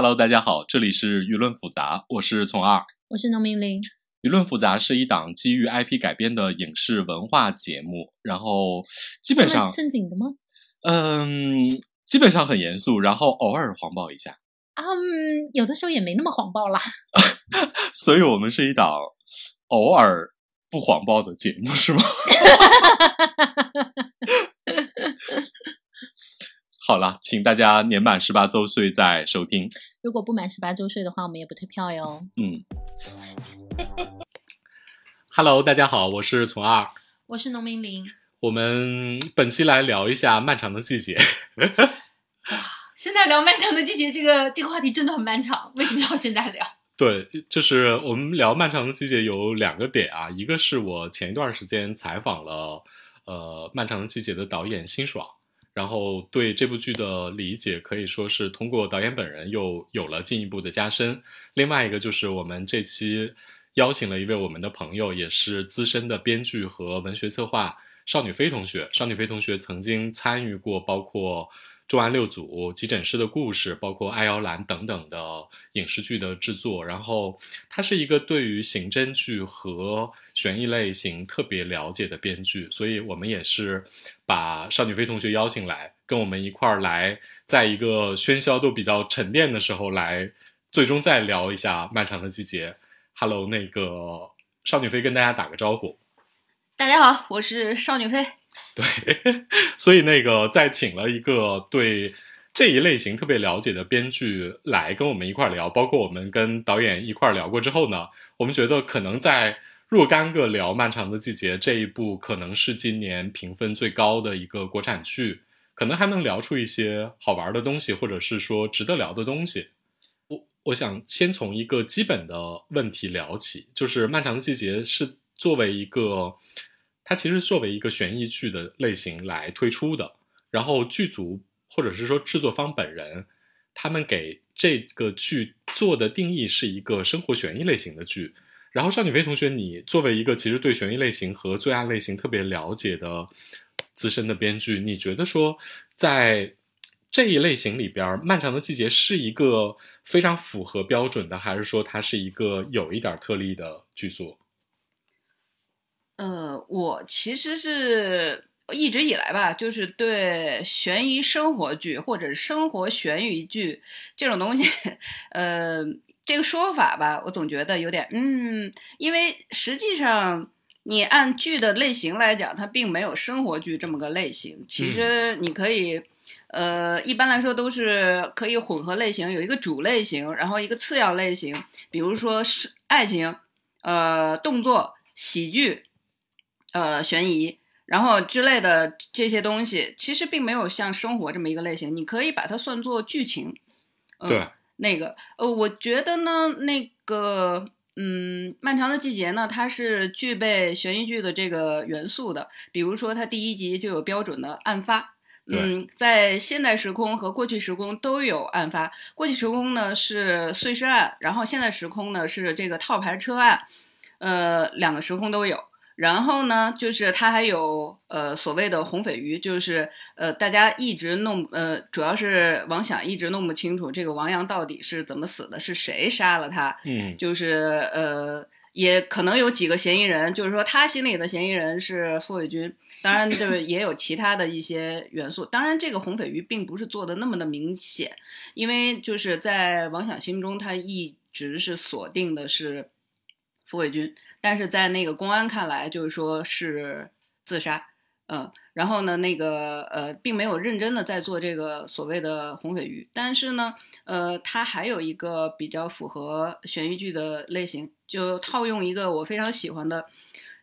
Hello，大家好，这里是舆论复杂，我是从二。我是农民林。舆论复杂是一档基于 IP 改编的影视文化节目，然后基本上正经的吗？嗯，基本上很严肃，然后偶尔黄暴一下。嗯，有的时候也没那么黄暴啦。所以我们是一档偶尔不黄暴的节目，是吗？好了，请大家年满十八周岁再收听。如果不满十八周岁的话，我们也不退票哟。嗯。Hello，大家好，我是从二，我是农民林。我们本期来聊一下漫长的季节。哇，现在聊漫长的季节，这个这个话题真的很漫长。为什么要现在聊？对，就是我们聊漫长的季节有两个点啊，一个是我前一段时间采访了呃漫长的季节的导演辛爽。然后对这部剧的理解可以说是通过导演本人又有了进一步的加深。另外一个就是我们这期邀请了一位我们的朋友，也是资深的编剧和文学策划少女飞同学。少女飞同学曾经参与过包括。重案六组、急诊室的故事，包括爱摇篮等等的影视剧的制作，然后他是一个对于刑侦剧和悬疑类型特别了解的编剧，所以我们也是把邵女飞同学邀请来，跟我们一块儿来，在一个喧嚣都比较沉淀的时候来，最终再聊一下漫长的季节。Hello，那个邵女飞跟大家打个招呼。大家好，我是邵女飞。对，所以那个在请了一个对这一类型特别了解的编剧来跟我们一块聊，包括我们跟导演一块聊过之后呢，我们觉得可能在若干个聊《漫长的季节》这一部，可能是今年评分最高的一个国产剧，可能还能聊出一些好玩的东西，或者是说值得聊的东西。我我想先从一个基本的问题聊起，就是《漫长的季节》是作为一个。它其实作为一个悬疑剧的类型来推出的，然后剧组或者是说制作方本人，他们给这个剧做的定义是一个生活悬疑类型的剧。然后，邵女飞同学，你作为一个其实对悬疑类型和罪案类型特别了解的资深的编剧，你觉得说在这一类型里边，《漫长的季节》是一个非常符合标准的，还是说它是一个有一点特例的剧作？呃，我其实是一直以来吧，就是对悬疑生活剧或者生活悬疑剧这种东西，呃，这个说法吧，我总觉得有点嗯，因为实际上你按剧的类型来讲，它并没有生活剧这么个类型。其实你可以，呃，一般来说都是可以混合类型，有一个主类型，然后一个次要类型，比如说是爱情，呃，动作、喜剧。呃，悬疑，然后之类的这些东西，其实并没有像生活这么一个类型，你可以把它算作剧情。对，那个，呃，我觉得呢，那个，嗯，漫长的季节呢，它是具备悬疑剧的这个元素的。比如说，它第一集就有标准的案发，嗯，在现代时空和过去时空都有案发。过去时空呢是碎尸案，然后现在时空呢是这个套牌车案，呃，两个时空都有。然后呢，就是他还有呃所谓的红鲱鱼，就是呃大家一直弄呃，主要是王想一直弄不清楚这个王阳到底是怎么死的，是谁杀了他？嗯，就是呃也可能有几个嫌疑人，就是说他心里的嫌疑人是傅卫军，当然就是也有其他的一些元素。当然这个红鲱鱼并不是做的那么的明显，因为就是在王想心中，他一直是锁定的是。傅卫军，但是在那个公安看来，就是说是自杀，嗯，然后呢，那个呃，并没有认真的在做这个所谓的红鲱鱼，但是呢，呃，它还有一个比较符合悬疑剧的类型，就套用一个我非常喜欢的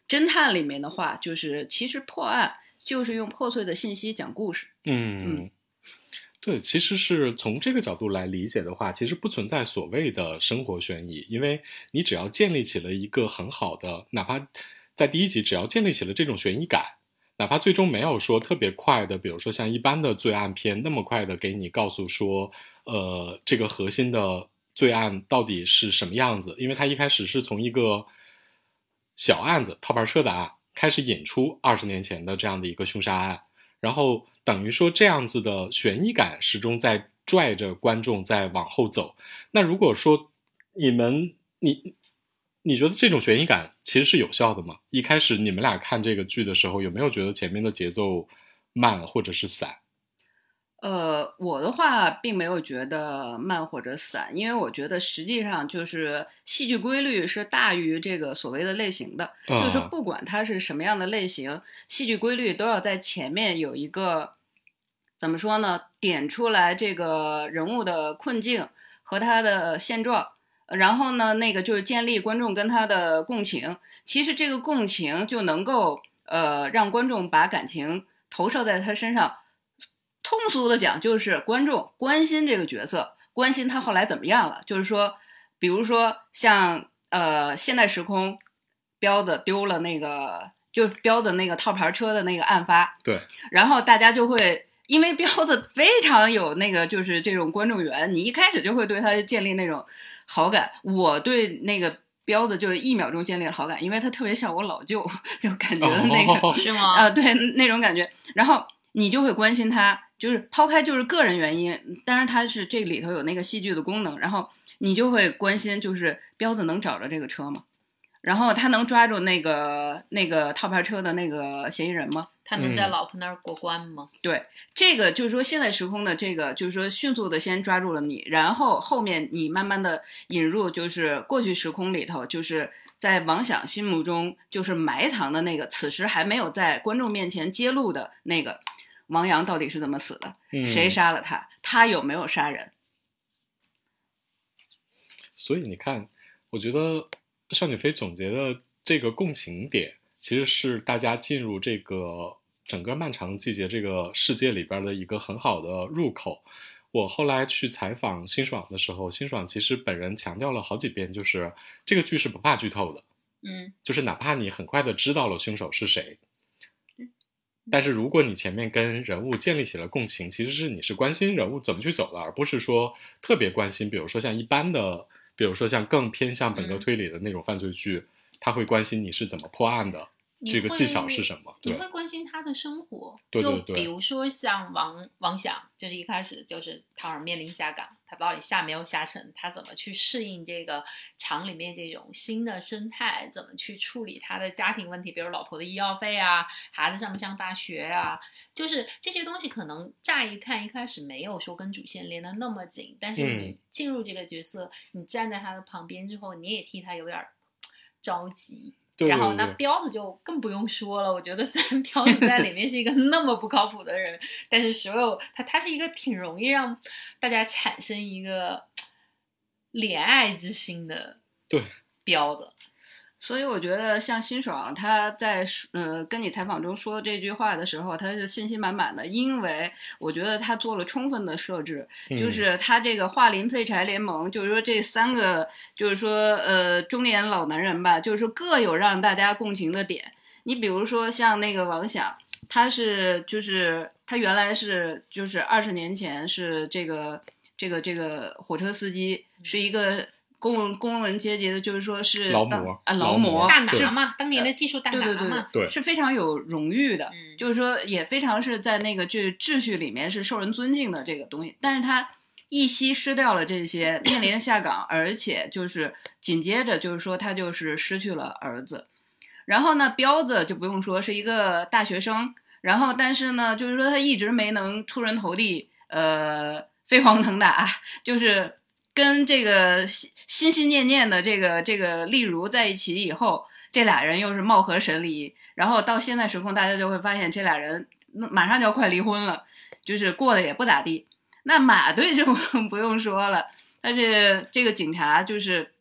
侦探里面的话，就是其实破案就是用破碎的信息讲故事，嗯嗯。对，其实是从这个角度来理解的话，其实不存在所谓的生活悬疑，因为你只要建立起了一个很好的，哪怕在第一集只要建立起了这种悬疑感，哪怕最终没有说特别快的，比如说像一般的罪案片那么快的给你告诉说，呃，这个核心的罪案到底是什么样子，因为它一开始是从一个小案子套牌车的案开始引出二十年前的这样的一个凶杀案，然后。等于说这样子的悬疑感始终在拽着观众在往后走。那如果说你们你你觉得这种悬疑感其实是有效的吗？一开始你们俩看这个剧的时候，有没有觉得前面的节奏慢或者是散？呃，我的话并没有觉得慢或者散，因为我觉得实际上就是戏剧规律是大于这个所谓的类型的，就是啊不管它是什么样的类型，戏剧规律都要在前面有一个怎么说呢？点出来这个人物的困境和他的现状，然后呢，那个就是建立观众跟他的共情。其实这个共情就能够呃让观众把感情投射在他身上。通俗的讲，就是观众关心这个角色，关心他后来怎么样了。就是说，比如说像呃现代时空，彪子丢了那个，就是彪子那个套牌车的那个案发，对，然后大家就会因为彪子非常有那个就是这种观众缘，你一开始就会对他建立那种好感。我对那个彪子就一秒钟建立了好感，因为他特别像我老舅，就感觉的那个。哦是吗？呃，对那种感觉，然后你就会关心他，就是抛开就是个人原因，当然它是这里头有那个戏剧的功能，然后你就会关心，就是彪子能找着这个车吗？然后他能抓住那个那个套牌车的那个嫌疑人吗？他能在嗯老婆那儿过关吗？对，这个就是说现在时空的这个，就是说迅速的先抓住了你，然后后面你慢慢的引入，就是过去时空里头，就是在王想心目中就是埋藏的那个，此时还没有在观众面前揭露的那个王阳到底是怎么死的，嗯谁杀了他，他有没有杀人？所以你看，我觉得少女飞总结的这个共情点，其实是大家进入这个整个漫长季节这个世界里边的一个很好的入口。我后来去采访辛爽的时候，辛爽其实本人强调了好几遍，就是这个剧是不怕剧透的，嗯，就是哪怕你很快的知道了凶手是谁，但是如果你前面跟人物建立起了共情，其实是你是关心人物怎么去走的，而不是说特别关心，比如说像一般的，比如说像更偏向本格嗯。推理的那种犯罪剧，他会关心你是怎么破案的，你这个技巧会是什么？对你会关心他的生活，对对对就比如说像王王想，就是一开始就是他好像面临下岗，他到底下没有下沉，他怎么去适应这个厂里面这种新的生态，怎么去处理他的家庭问题，比如老婆的医药费啊，孩子上不上大学啊，就是这些东西可能乍一看一开始没有说跟主线连得那么紧，但是嗯你进入这个角色，你站在他的旁边之后，你也替他有点儿着急。对然后那彪子就更不用说了，我觉得虽然彪子在里面是一个那么不靠谱的人，但是所有他他是一个挺容易让大家产生一个怜爱之心的对彪子。所以我觉得像辛爽他在呃跟你采访中说这句话的时候，他是信心满满的，因为我觉得他做了充分的设置，就嗯是他这个桦林废柴联盟，就是说这三个，就是说呃中年老男人吧，就是说各有让大家共情的点。你比如说像那个王响，他是就是他原来是就是二十年前是这个这个这个火车司机，是一个工人工人阶级的，就是说是劳模啊劳劳模模大对拿嘛，当年的技术大对对对拿嘛，对是非常有荣誉的，嗯就是说也非常是在那个这秩序里面是受人尊敬的这个东西，但是他一夕失掉了这些，面临下岗，而且就是紧接着就是说他就是失去了儿子，然后呢，彪子就不用说是一个大学生，然后但是呢，就是说他一直没能出人头地，呃，飞黄腾达，就是跟这个心心心念念的这个这个丽茹在一起以后，这俩人又是貌合神离，然后到现在时空，大家就会发现这俩人马上就要快离婚了，就是过得也不咋地。那马队就 不用说了，他这这个警察就是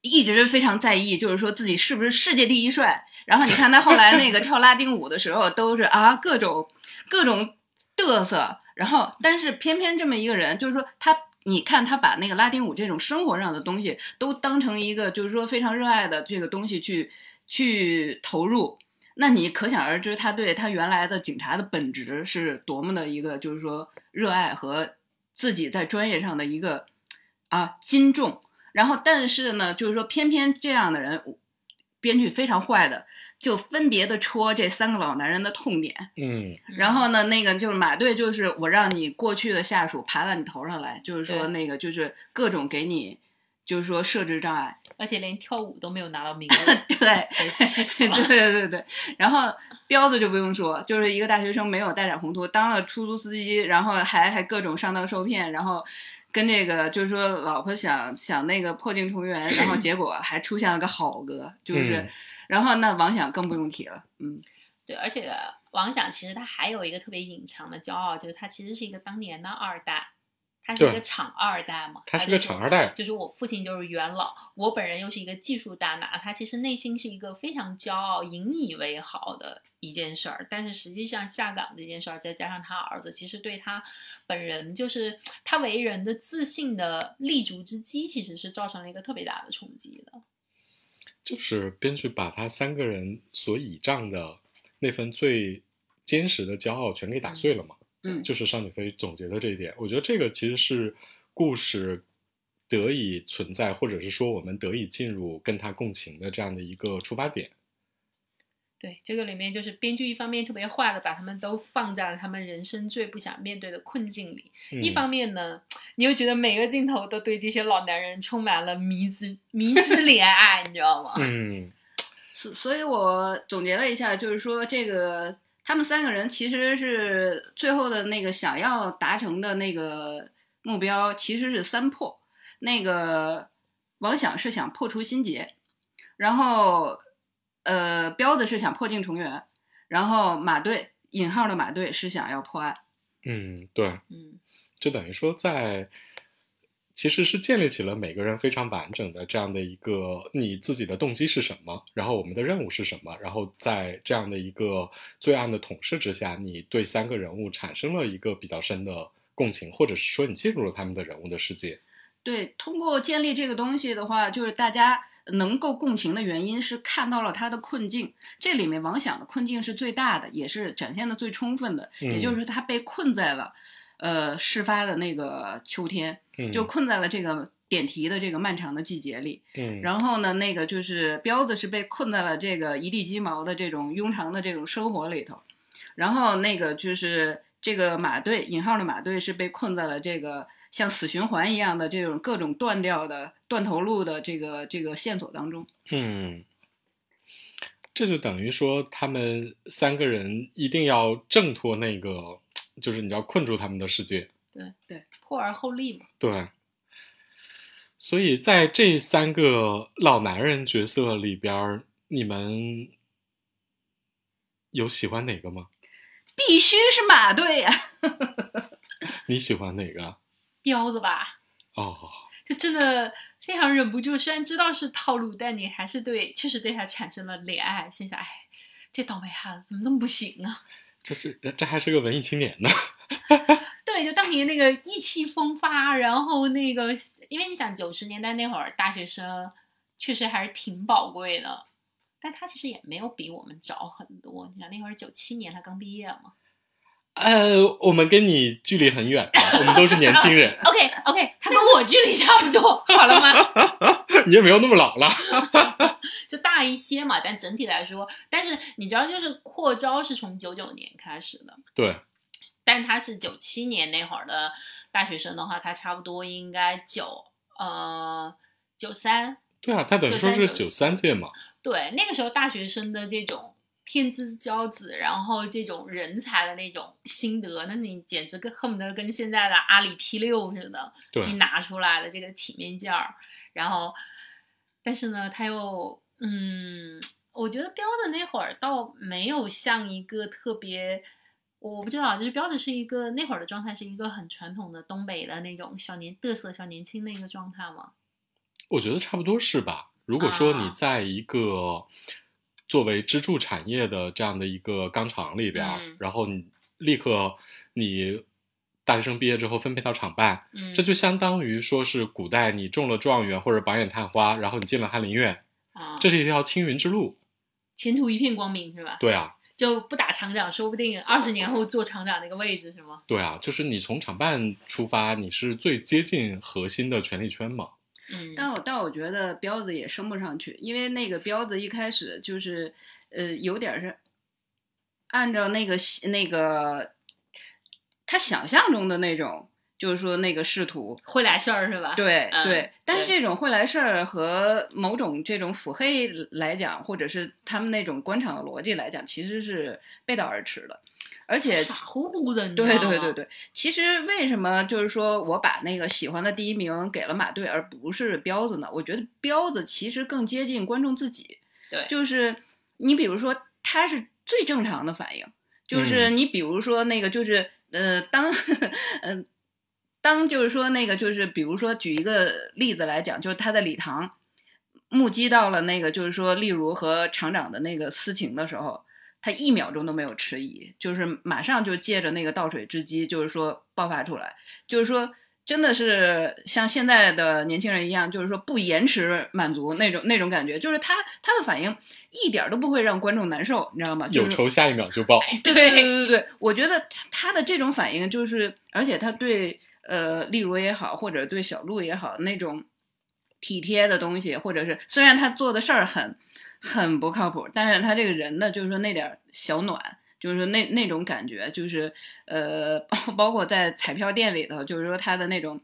一直非常在意，就是说自己是不是世界第一帅。然后你看他后来那个跳拉丁舞的时候，都是啊各种各种嘚瑟。然后，但是偏偏这么一个人，就是说他，你看他把那个拉丁舞这种生活上的东西都当成一个就是说非常热爱的这个东西去去投入。那你可想而知，他对他原来的警察的本职是多么的一个，就是说热爱和自己在专业上的一个啊精重。然后，但是呢，就是说偏偏这样的人，编剧非常坏的，就分别的戳这三个老男人的痛点。嗯然后呢，那个就是马队，就是我让你过去的下属爬到你头上来，就是说那个就是各种给你，就是说设置障碍。而且连跳舞都没有拿到名 额，对，对。对对对。然后彪子就不用说，就是一个大学生，没有带点宏图，当了出租司机，然后还还各种上当受骗，然后跟这个就是说老婆想想那个破镜重圆，然后 结果还出现了个好哥，就是，嗯然后那王想更不用提了，嗯。对，而且王想其实他还有一个特别隐藏的骄傲，就是他其实是一个当年的二代，他是一个厂二代嘛，他是个厂二代就是我父亲就是元老，我本人又是一个技术大拿，他其实内心是一个非常骄傲、引以为豪的一件事儿。但是实际上下岗这件事儿，再加上他儿子，其实对他本人就是他为人的自信的立足之基，其实是造成了一个特别大的冲击的。就是编剧把他三个人所倚仗的那份最坚实的骄傲全给打碎了嘛。嗯就是尚女飞总结的这一点，我觉得这个其实是故事得以存在，或者是说我们得以进入跟他共情的这样的一个出发点。对，这个里面就是编剧一方面特别坏的把他们都放在了他们人生最不想面对的困境里，一嗯方面呢，你又觉得每个镜头都对这些老男人充满了迷之迷之怜爱，你知道吗？嗯 所所以，我总结了一下，就是说，这个他们三个人其实是最后的那个想要达成的那个目标，其实是三破。那个王想是想破除心结，然后呃，彪子是想破镜重圆，然后马队引号的马队是想要破案。嗯，对，嗯，就等于说在其实是建立起了每个人非常完整的这样的一个你自己的动机是什么，然后我们的任务是什么，然后在这样的一个罪案的统摄之下，你对三个人物产生了一个比较深的共情，或者是说你进入了他们的人物的世界。对，通过建立这个东西的话，就是大家能够共情的原因是看到了他的困境。这里面王想的困境是最大的，也是展现的最充分的，嗯也就是他被困在了，呃，事发的那个秋天，嗯，就困在了这个点题的这个漫长的季节里。嗯，然后呢，那个就是彪子是被困在了这个一地鸡毛的这种庸常的这种生活里头，然后那个就是这个马队引号的马队是被困在了这个像死循环一样的这种各种断掉的断头路的这个这个线索当中。嗯，这就等于说，他们三个人一定要挣脱那个，就是你要困住他们的世界。破而后立嘛。对，所以在这三个老男人角色里边，你们有喜欢哪个吗？必须是马队呀、你喜欢哪个？彪子吧，哦，就真的非常忍不住。虽然知道是套路，但你还是对，确实对他产生了怜爱，心想：哎，这倒霉孩子怎么这么不行啊？这是这还是个文艺青年呢。对，就当年那个意气风发，然后那个，因为你想九十年代那会儿大学生确实还是挺宝贵的，但他其实也没有比我们早很多。你想那会儿九七年他刚毕业嘛呃，我们跟你距离很远，我们都是年轻人？OK OK，他跟我距离差不多，好了吗？你也没有那么老了。就大一些嘛，但整体来说，但是你知道，就是扩招是从九九年开始的，对，但他是九七年那会儿的大学生的话，他差不多应该九呃九三，对啊，他等于说是93九三届嘛。对，那个时候大学生的这种天之骄子，然后这种人才的那种心得，那你简直跟恨不得跟现在的阿里 P 六似的，对你，拿出来的这个体面劲儿，然后，但是呢，他又嗯，我觉得彪子那会儿倒没有像一个特别。我不知道，就是彪子是一个那会儿的状态，是一个很传统的东北的那种小年嘚瑟小年轻的一个状态吗？我觉得差不多是吧。如果说你啊在一个作为支柱产业的这样的一个钢厂里边，嗯然后你立刻你大学生毕业之后分配到厂办，嗯，这就相当于说是古代你中了状元或者榜眼探花，然后你进了翰林院，啊，这是一条青云之路。前途一片光明是吧？对啊，就不打厂长，说不定二十年后做厂长那个位置是吗？对啊，就是你从厂办出发，你是最接近核心的权力圈嘛。嗯，但我但我觉得彪子也升不上去，因为那个彪子一开始就是呃有点是按照那个那个他想象中的那种，就是说那个仕途，会来事儿是吧？对、嗯对，但是这种会来事儿和某种这种腹黑来讲，或者是他们那种官场的逻辑来讲，其实是背道而驰的，而且傻乎乎的，对对对对，其实为什么就是说我把那个喜欢的第一名给了马队，而不是彪子呢？我觉得彪子其实更接近观众自己，对就是你比如说他是最正常的反应，就是嗯你比如说那个就是呃当嗯、当就是说那个就是比如说举一个例子来讲，就是他在礼堂目击到了那个就是说例如和厂长的那个私情的时候。他一秒钟都没有迟疑，就是马上就借着那个倒水之机，就是说爆发出来，就是说真的是像现在的年轻人一样，就是说不延迟满足那种那种感觉，就是他他的反应一点都不会让观众难受，你知道吗？就是有仇下一秒就报。对对对对对，我觉得他他的这种反应就是，而且他对呃，例如也好，或者对小鹿也好，那种体贴的东西，或者是虽然他做的事儿很很不靠谱，但是他这个人呢，就是说那点儿小暖。就是说那那种感觉，就是呃，包包括在彩票店里头，就是说他的那种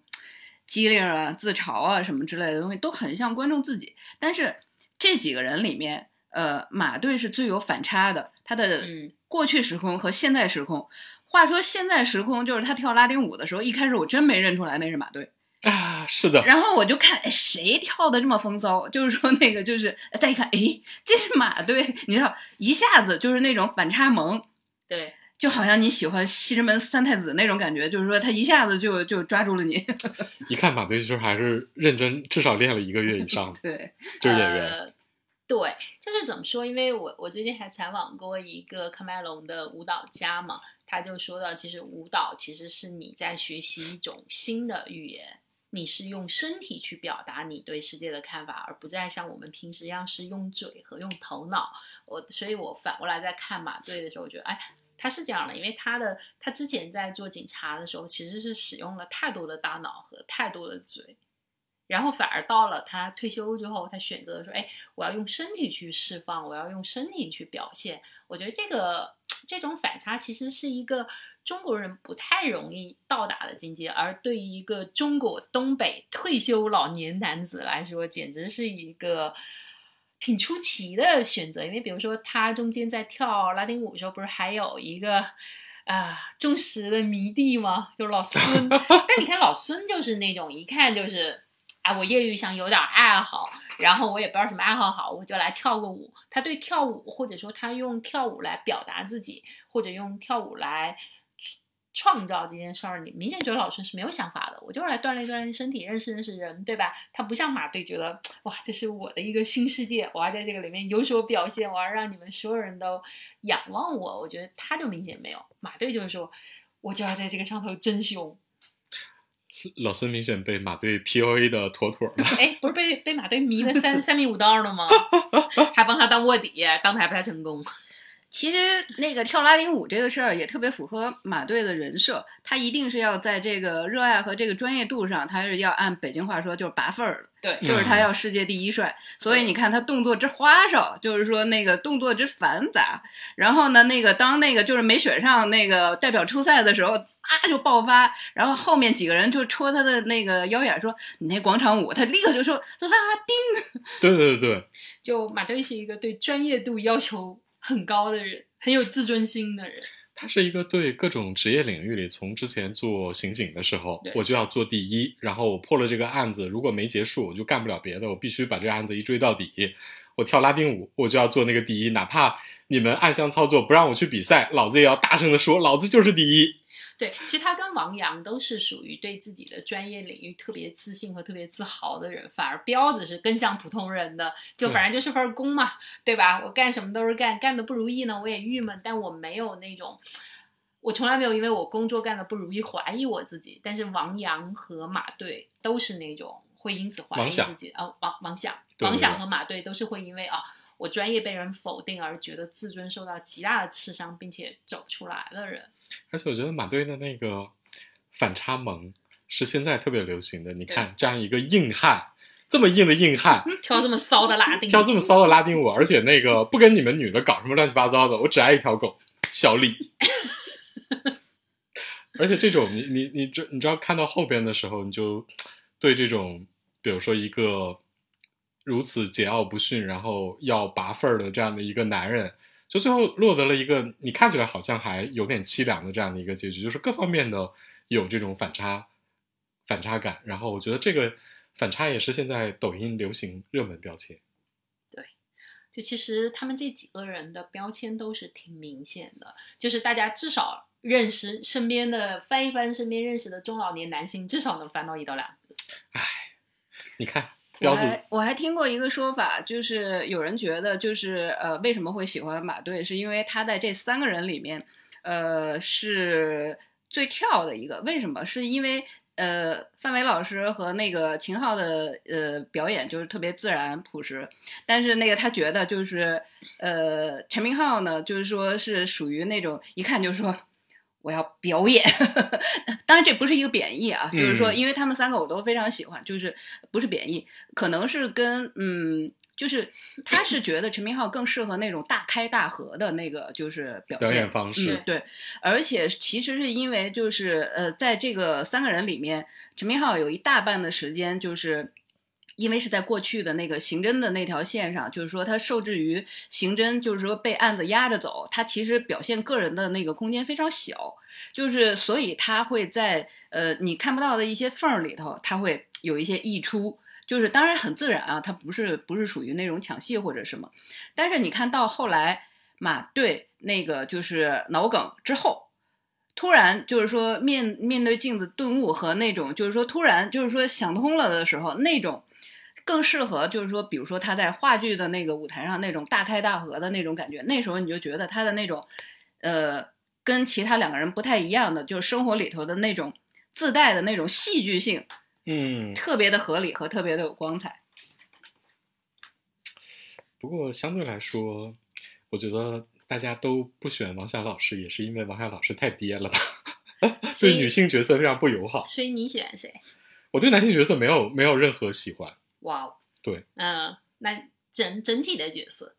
机灵啊、自嘲啊什么之类的东西，都很像观众自己。但是这几个人里面，呃，马队是最有反差的，他的嗯过去时空和现在时空。话说现在时空就是他跳拉丁舞的时候，一开始我真没认出来那是马队，啊，是的，然后我就看，哎，谁跳的这么风骚？就是说那个就是再一看，哎，这是马队，你知道，一下子就是那种反差萌，对，就好像你喜欢西直门三太子那种感觉，就是说他一下子就就抓住了你。一看马队就是还是认真，至少练了一个月以上的 对，就是演员。呃对，就是怎么说？因为我我最近还采访过一个喀麦隆的舞蹈家嘛，他就说到，其实舞蹈其实是你在学习一种新的语言，你是用身体去表达你对世界的看法，而不再像我们平时一样是用嘴和用头脑。我所以，我反过来在看马队的时候，我觉得，哎。他是这样的，因为他的他之前在做警察的时候，其实是使用了太多的大脑和太多的嘴，然后反而到了他退休之后，他选择说：“哎，我要用身体去释放，我要用身体去表现。”我觉得这个这种反差其实是一个中国人不太容易到达的境界，而对于一个中国东北退休老年男子来说，简直是一个挺出奇的选择。因为比如说他中间在跳拉丁舞的时候，不是还有一个。啊，忠实的迷弟吗？就是老孙，但你看老孙就是那种一看就是，我业余想有点爱好，然后我也不知道什么爱好好，我就来跳个舞。他对跳舞，或者说他用跳舞来表达自己，或者用跳舞来创造这件事儿，你明显觉得老师是没有想法的。我就是来锻炼锻炼身体，认识认识人，对吧？他不像马队觉得，哇，这是我的一个新世界，我要在这个里面有所表现，我要让你们所有人都仰望我。我觉得他就明显没有，马队就是说，我就要在这个上头真凶。老孙明显被马队 PUA 的妥妥的。哎，不是被被马队迷的三三米五道了吗？还帮他当卧底，当的还不太成功。其实那个跳拉丁舞这个事儿也特别符合马队的人设，他一定是要在这个热爱和这个专业度上，他是要按北京话说就是拔份儿的。对，就是他要世界第一帅，所以你看他动作之花哨，就是说那个动作之繁杂。然后呢，那个当那个就是没选上那个代表出赛的时候，啊就爆发。然后后面几个人就戳他的那个腰眼，说你那广场舞，他立刻就说拉丁。对对对对，就马队是一个对专业度要求很高的人，很有自尊心的人。他是一个对各种职业领域里，从之前做刑警的时候，我就要做第一，然后我破了这个案子，如果没结束，我就干不了别的，我必须把这个案子一追到底。我跳拉丁舞，我就要做那个第一，哪怕你们暗箱操作不让我去比赛，老子也要大声的说，老子就是第一。对，其实他跟王阳都是属于对自己的专业领域特别自信和特别自豪的人，反而彪子是更像普通人的，就反正就是份工嘛，对吧？我干什么都是干，干的不如意呢，我也郁闷，但我没有那种，我从来没有因为我工作干的不如意怀疑我自己。但是王阳和马队都是那种会因此怀疑自己，啊，王王响，对对王想和马队都是会因为啊。我专业被人否定而觉得自尊受到极大的刺伤，并且走不出来的人，而且我觉得马队的那个反差萌是现在特别流行的。你看，这样一个硬汉，这么硬的硬汉，跳这么骚的拉 丁，跳这么骚的拉丁舞，而且那个不跟你们女的搞什么乱七八糟的，我只爱一条狗，小李。而且这种你你你知你知道看到后边的时候，你就对这种比如说一个如此桀骜不驯，然后要拔份儿的这样的一个男人，就最后落得了一个你看起来好像还有点凄凉的这样的一个结局，就是各方面的有这种反差反差感。然后我觉得这个反差也是现在抖音流行热门标签。对就其实他们这几个人的标签都是挺明显的，就是大家至少认识身边的翻一翻身边认识的中老年男性，至少能翻到一到两个。唉，你看我还我还听过一个说法，就是有人觉得，就是呃，为什么会喜欢马队，是因为他在这三个人里面，呃，是最跳的一个。为什么？是因为呃，范伟老师和那个秦昊的呃表演就是特别自然朴实，但是那个他觉得就是呃，陈明昊呢，就是说是属于那种一看就说。我要表演，当然这不是一个贬义啊，就是说，嗯因为他们三个我都非常喜欢，就是不是贬义，可能是跟嗯，就是他是觉得陈明昊更适合那种大开大合的那个就是表演方式。嗯，对，而且其实是因为就是呃，在这个三个人里面，陈明昊有一大半的时间就是。因为是在过去的那个刑侦的那条线上，就是说他受制于刑侦，就是说被案子压着走，他其实表现个人的那个空间非常小，就是所以他会在呃你看不到的一些缝儿里头，他会有一些溢出，就是当然很自然啊，他不是不是属于那种抢戏或者什么，但是你看到后来马队那个就是脑梗之后。突然就是说面面对镜子顿悟和那种就是说突然就是说想通了的时候，那种更适合就是说，比如说他在话剧的那个舞台上那种大开大合的那种感觉，那时候你就觉得他的那种呃跟其他两个人不太一样的，就是生活里头的那种自带的那种戏剧性，嗯，特别的合理和特别的有光彩。不过相对来说，我觉得大家都不选王霞老师，也是因为王霞老师太爹了吧，对女性角色非常不友好。所以你喜欢谁？我对男性角色没有没有任何喜欢，哇哦，对，嗯，那整整体的角色，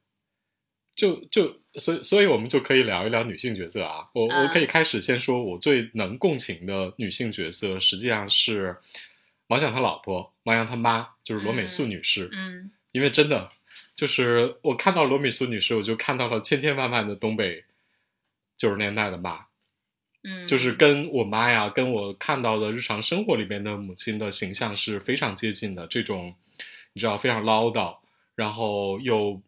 就就所以所以我们就可以聊一聊女性角色啊。我我嗯可以开始先说，我最能共情的女性角色，实际上是王响他老婆，王阳他妈，就是罗美素女士。嗯因为真的就是我看到罗美素女士，我就看到了千千万万的东北九十年代的妈，嗯，就是跟我妈呀，跟我看到的日常生活里边的母亲的形象是非常接近的。这种你知道非常唠叨，然后又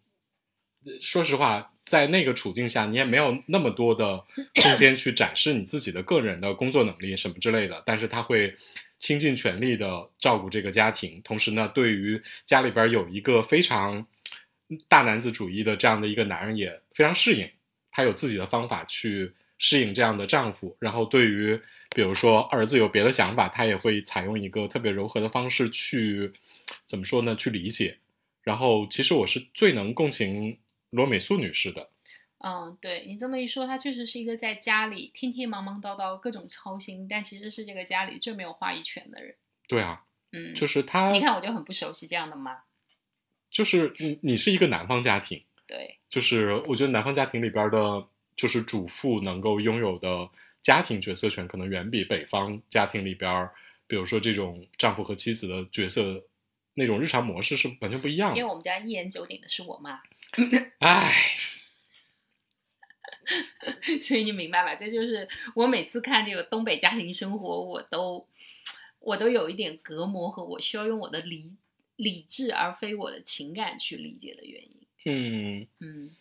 说实话，在那个处境下，你也没有那么多的 空间去展示你自己的个人的工作能力什么之类的。但是他会倾尽全力的照顾这个家庭，同时呢，对于家里边有一个非常大男子主义的这样的一个男人也非常适应，他有自己的方法去适应这样的丈夫。然后对于比如说儿子有别的想法，他也会采用一个特别柔和的方式去怎么说呢？去理解。然后其实我是最能共情罗美素女士的，嗯，对你这么一说，她确实是一个在家里天天忙忙叨叨、各种操心，但其实是这个家里最没有话语权的人。对啊，嗯，就是她，你看，我就很不熟悉这样的妈。就是你你是一个南方家庭，对，就是我觉得南方家庭里边的，就是主妇能够拥有的家庭角色权，可能远比北方家庭里边，比如说这种丈夫和妻子的角色那种日常模式是完全不一样的。因为我们家一言九鼎的是我妈，唉，所以你明白吧？这就是我每次看这个东北家庭生活，我都我都有一点隔膜和我需要用我的理理智而非我的情感去理解的原因。嗯，嗯，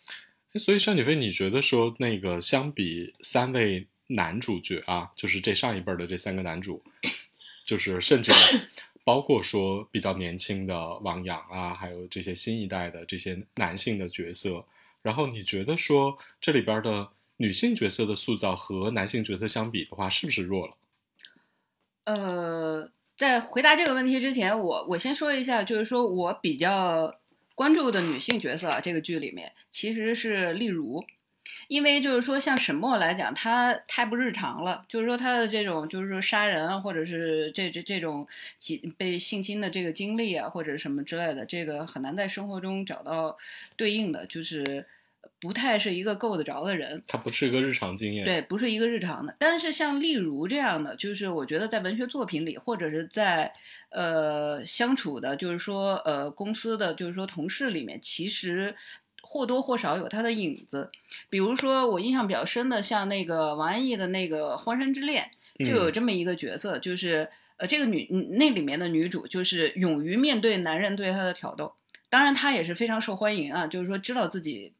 所以单雪飞，你觉得说那个相比三位男主角啊，就是这上一辈的这三个男主，就是 甚至包括说比较年轻的王阳啊，还有这些新一代的这些男性的角色，然后你觉得说这里边的女性角色的塑造和男性角色相比的话，是不是弱了？呃，在回答这个问题之前，我我先说一下，就是说我比较关注的女性角色啊，这个剧里面其实是例如，因为就是说，像沈墨来讲，他太不日常了，就是说他的这种就是说杀人啊，或者是这这这种几被性侵的这个经历啊，或者什么之类的，这个很难在生活中找到对应的，就是不太是一个够得着的人。他不是一个日常经验。对，不是一个日常的。但是像例如这样的，就是我觉得在文学作品里，或者是在呃相处的，就是说呃公司的，就是说同事里面，其实或多或少有他的影子。比如说我印象比较深的，像那个王安忆的那个《荒山之恋》，就有嗯这么一个角色，就是呃这个女嗯那里面的女主，就是勇于面对男人对她的挑逗。当然，她也是非常受欢迎啊，就是说知道自己。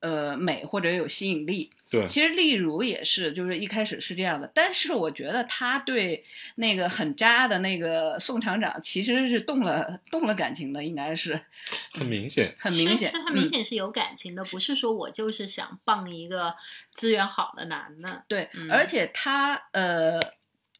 呃，美或者有吸引力，对其实例如也是，就是一开始是这样的，但是我觉得他对那个很渣的那个宋厂长其实是动了动了感情的，应该是 很明显。很明显。是是他明嗯显是有感情的，不是说我就是想傍一个资源好的男的。对，嗯而且他呃，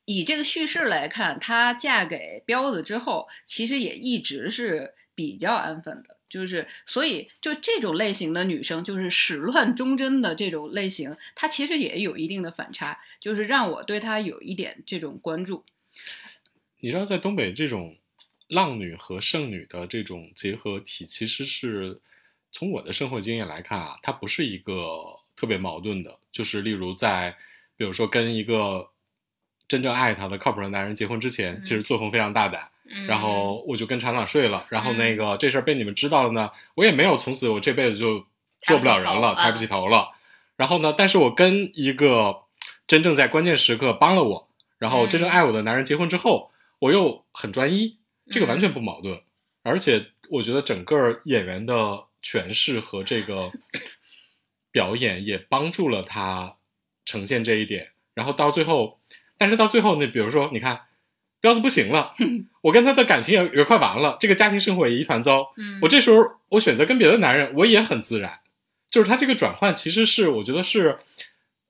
以这个叙事来看，她嫁给彪子之后，其实也一直是比较安分的。就是，所以就这种类型的女生，就是始乱终贞的这种类型，她其实也有一定的反差，就是让我对她有一点这种关注。你知道，在东北这种浪女和剩女的这种结合体，其实是从我的生活经验来看啊，它不是一个特别矛盾的。就是例如在，比如说跟一个真正爱她的靠谱的男人结婚之前，嗯其实作风非常大胆，嗯，然后我就跟厂长睡了，然后那个这事儿被你们知道了呢，我也没有从此我这辈子就做不了人了，抬不起起头了。然后呢，但是我跟一个真正在关键时刻帮了我，然后真正嗯爱我的男人结婚之后，我又很专一，这个完嗯全不矛盾。而且我觉得整个演员的诠释和这个 表演也帮助了他呈现这一点。然后到最后，但是到最后，那比如说，你看彪子不行了，我跟他的感情也也快完了，这个家庭生活也一团糟。嗯，我这时候我选择跟别的男人，我也很自然。就是他这个转换，其实是我觉得是，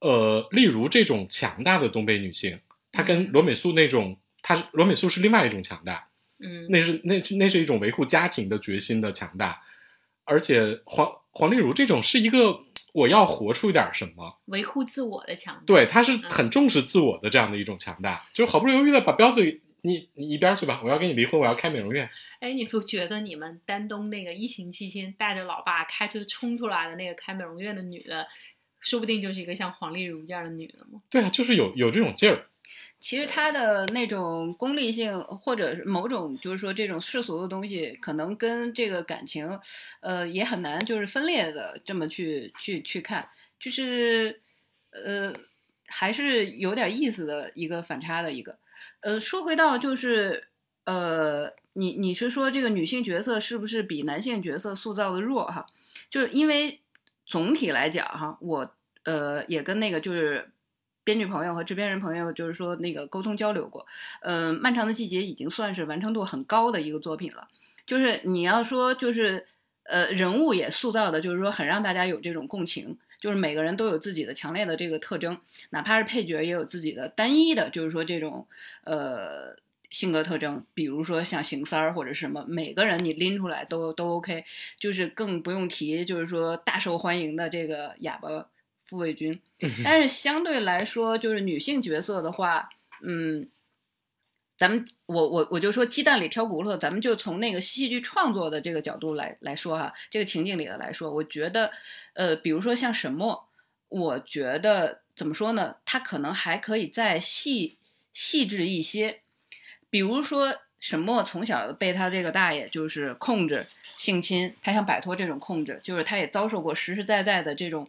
呃，例如这种强大的东北女性，她跟嗯。罗美素那种，她罗美素是另外一种强大，嗯，那是那那是一种维护家庭的决心的强大，而且黄黄丽茹这种是一个我要活出一点什么，维护自我的强大。对，他是很重视自我的这样的一种强大，就是毫不犹豫的把彪子你你一边去吧，我要跟你离婚，我要开美容院，哎，你不觉得你们丹东那个疫情期间带着老爸开车冲出来的那个开美容院的女的，说不定就是一个像黄丽茹这样的女的吗？对啊，就是有有这种劲儿，其实他的那种功利性，或者是某种就是说这种世俗的东西，可能跟这个感情，呃，也很难就是分裂的这么去去去看，就是呃，还是有点意思的一个反差的一个。呃，说回到就是呃，你你是说这个女性角色是不是比男性角色塑造的弱哈？就是因为总体来讲哈，我呃也跟那个就是编剧朋友和制片人朋友就是说那个沟通交流过，嗯、漫长的季节已经算是完成度很高的一个作品了。就是你要说就是呃人物也塑造的，就是说很让大家有这种共情。就是每个人都有自己的强烈的这个特征，哪怕是配角也有自己的单一的，就是说这种呃性格特征，比如说像邢三儿或者什么，每个人你拎出来都都 OK，就是更不用提，就是说大受欢迎的这个哑巴傅卫军。但是相对来说，就是女性角色的话，嗯，咱们我我我就说鸡蛋里挑骨头，咱们就从那个戏剧创作的这个角度来来说哈，这个情境里的来说，我觉得，呃，比如说像沈墨，我觉得怎么说呢？他可能还可以再细细致一些，比如说沈墨从小被他这个大爷就是控制性侵，他想摆脱这种控制，就是他也遭受过实实在在的这种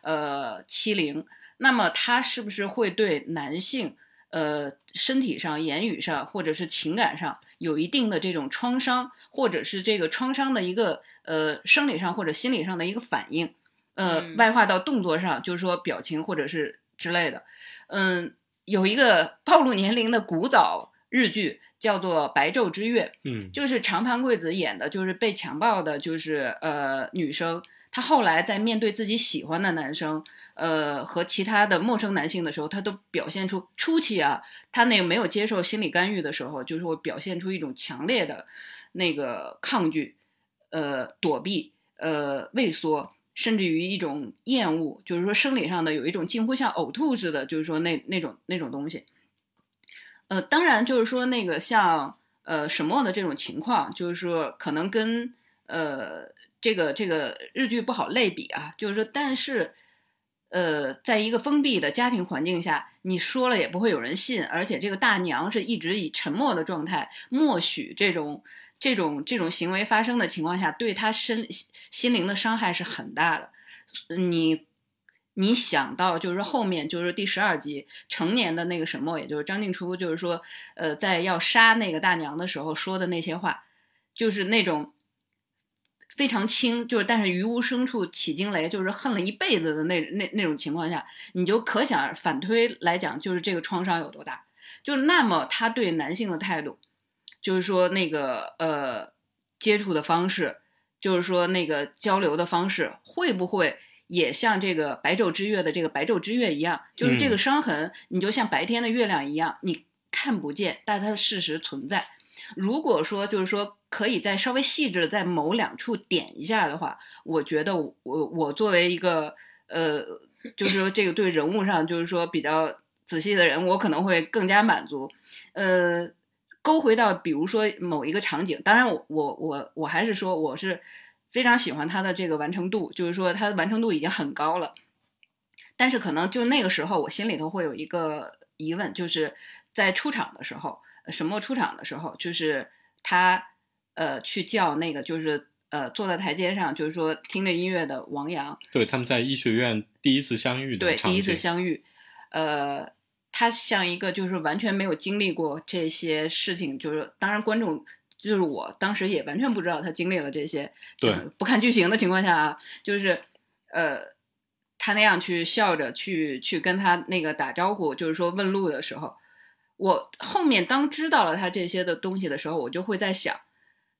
呃欺凌，那么他是不是会对男性？呃，身体上、言语上，或者是情感上有一定的这种创伤，或者是这个创伤的一个呃生理上或者心理上的一个反应，呃，嗯外化到动作上，就是说表情或者是之类的。嗯，有一个暴露年龄的古早日剧叫做《白昼之月》，嗯就是长盘贵子演的，就是被强暴的，就是呃女生，她后来在面对自己喜欢的男生，呃和其他的陌生男性的时候，她都表现出初期啊，她那个没有接受心理干预的时候，就是会表现出一种强烈的那个抗拒，呃躲避，呃畏缩。甚至于一种厌恶，就是说生理上的有一种近乎像呕吐似的，就是说那那种那种东西。呃，当然就是说那个像呃沈墨的这种情况，就是说可能跟呃这个这个日剧不好类比啊，就是说但是。呃，在一个封闭的家庭环境下，你说了也不会有人信，而且这个大娘是一直以沉默的状态，默许这种这种这种行为发生的情况下，对她身心灵的伤害是很大的。你你想到就是后面就是第十二集成年的那个沈墨，也就是张静初，就是说，呃，在要杀那个大娘的时候说的那些话，就是那种。非常轻，就是但是于无声处起惊雷，就是恨了一辈子的那那那种情况下，你就可想反推来讲，就是这个创伤有多大。就那么他对男性的态度，就是说那个呃接触的方式，就是说那个交流的方式，会不会也像这个白昼之月的这个白昼之月一样，就是这个伤痕，你就像白天的月亮一样，你看不见，但它的事实存在。如果说就是说可以再稍微细致的在某两处点一下的话，我觉得我我作为一个呃，就是说这个对人物上就是说比较仔细的人，我可能会更加满足。呃，勾回到比如说某一个场景，当然我我我我还是说我是非常喜欢他的这个完成度，就是说他的完成度已经很高了。但是可能就那个时候我心里头会有一个疑问，就是在出场的时候。沈墨出场的时候，就是他，呃，去叫那个，就是呃，坐在台阶上，就是说听着音乐的王阳。对，他们在医学院第一次相遇的对，第一次相遇。呃，他像一个就是完全没有经历过这些事情，就是当然观众就是我当时也完全不知道他经历了这些。对，不看剧情的情况下啊，就是呃，他那样去笑着去去跟他那个打招呼，就是说问路的时候。我后面当知道了他这些的东西的时候，我就会在想，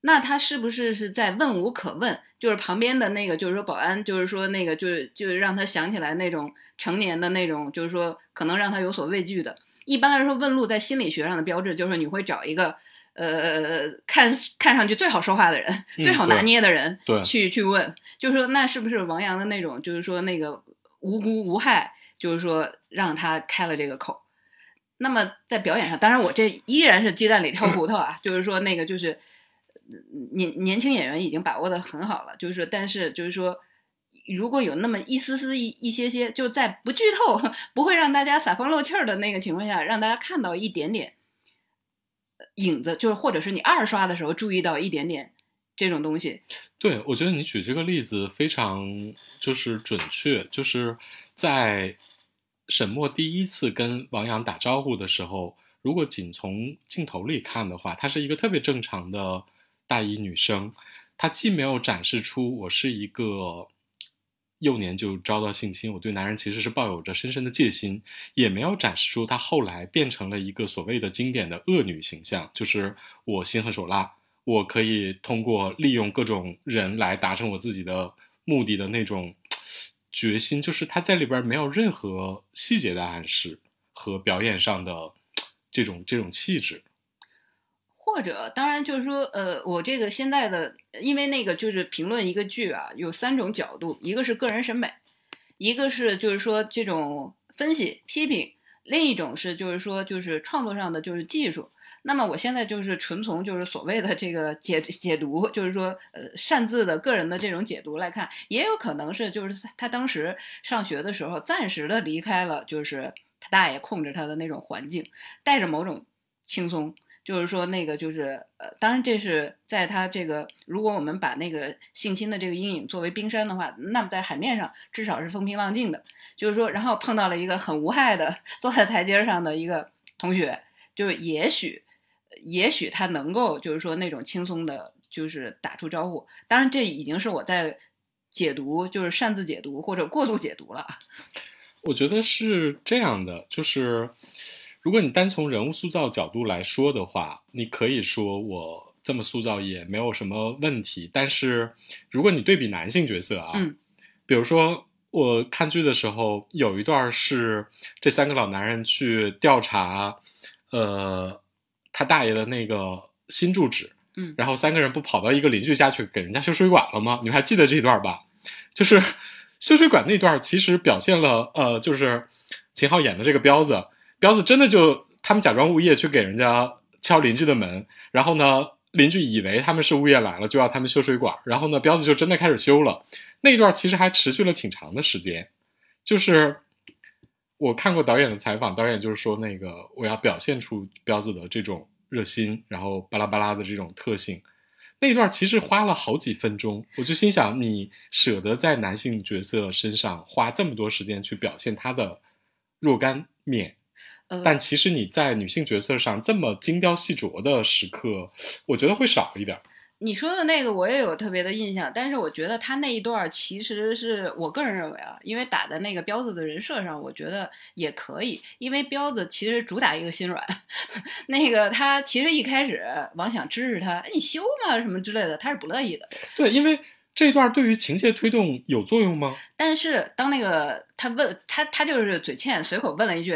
那他是不是是在问无可问？就是旁边的那个，就是说保安，就是说那个，就是就是让他想起来那种成年的那种，就是说可能让他有所畏惧的。一般来说，问路在心理学上的标志就是你会找一个呃看看上去最好说话的人，最好拿捏的人，对，去去问，就是说那是不是王阳的那种，就是说那个无辜无害，就是说让他开了这个口。那么在表演上，当然我这依然是鸡蛋里挑骨头啊，就是说那个就是年年轻演员已经把握的很好了，就是但是就是说如果有那么一丝丝一一些些，就在不剧透、不会让大家撒风漏气儿的那个情况下，让大家看到一点点影子，就是或者是你二刷的时候注意到一点点这种东西。对，我觉得你举这个例子非常就是准确，就是在。沈墨第一次跟王阳打招呼的时候，如果仅从镜头里看的话，她是一个特别正常的大一女生。她既没有展示出我是一个幼年就遭到性侵，我对男人其实是抱有着深深的戒心，也没有展示出他后来变成了一个所谓的经典的恶女形象，就是我心狠手辣，我可以通过利用各种人来达成我自己的目的的那种。决心就是他在里边没有任何细节的暗示和表演上的这种这种气质，或者当然就是说，呃，我这个现在的，因为那个就是评论一个剧啊，有三种角度，一个是个人审美，一个是就是说这种分析批评，另一种是就是说就是创作上的就是技术。那么我现在就是纯从就是所谓的这个解解读，就是说呃擅自的个人的这种解读来看，也有可能是就是他当时上学的时候暂时的离开了，就是他大爷控制他的那种环境，带着某种轻松，就是说那个就是呃，当然这是在他这个如果我们把那个性侵的这个阴影作为冰山的话，那么在海面上至少是风平浪静的，就是说然后碰到了一个很无害的坐在台阶上的一个同学，就是也许。也许他能够，就是说那种轻松的，就是打出招呼。当然，这已经是我在解读，就是擅自解读或者过度解读了。我觉得是这样的，就是如果你单从人物塑造角度来说的话，你可以说我这么塑造也没有什么问题。但是如果你对比男性角色啊，嗯，比如说我看剧的时候，有一段是这三个老男人去调查，呃。他大爷的那个新住址，嗯，然后三个人不跑到一个邻居家去给人家修水管了吗？你们还记得这段吧？就是 修水管那段，其实表现了呃，就是秦昊演的这个彪子，彪子真的就他们假装物业去给人家敲邻居的门，然后呢，邻居以为他们是物业来了，就要他们修水管，然后呢，彪子就真的开始修了。那一段其实还持续了挺长的时间，就是我看过导演的采访，导演就是说那个我要表现出彪子的这种热心，然后巴拉巴拉的这种特性。那一段其实花了好几分钟，我就心想，你舍得在男性角色身上花这么多时间去表现他的若干面，呃，但其实你在女性角色上这么精雕细琢的时刻，我觉得会少一点。你说的那个我也有特别的印象，但是我觉得他那一段其实是我个人认为啊，因为打在那个彪子的人设上，我觉得也可以，因为彪子其实主打一个心软，那个他其实一开始王想支持他，哎你修嘛什么之类的，他是不乐意的。对，因为这段对于情节推动有作用吗？但是当那个他问他，他就是嘴欠，随口问了一句：“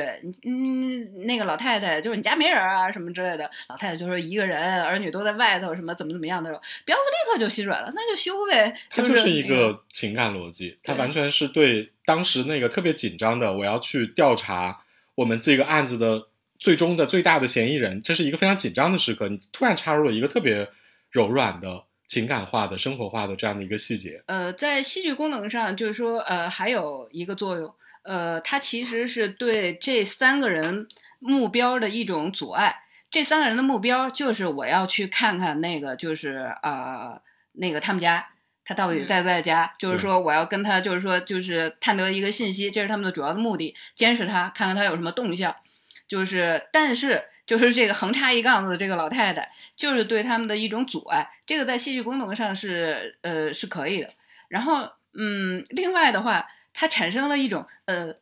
嗯，那个老太太就是你家没人啊什么之类的。”老太太就说一个人，儿女都在外头，什么怎么怎么样的时候，彪子立刻就心软了，那就修呗。他就是一个情感逻辑，他完全是对当时那个特别紧张的，我要去调查我们这个案子的最终的最大的嫌疑人，这是一个非常紧张的时刻，你突然插入了一个特别柔软的、情感化的、生活化的这样的一个细节。呃，在戏剧功能上，就是说，呃，还有一个作用，呃，它其实是对这三个人目标的一种阻碍。这三个人的目标就是我要去看看那个，就是呃，那个他们家，他到底在不在家？就是说，我要跟他，就是说，就是探得一个信息，这是他们的主要的目的，监视他，看看他有什么动向。就是，但是就是这个横插一杠子的这个老太太，就是对他们的一种阻碍。这个在戏剧功能上是呃是可以的。然后嗯，另外的话，它产生了一种呃，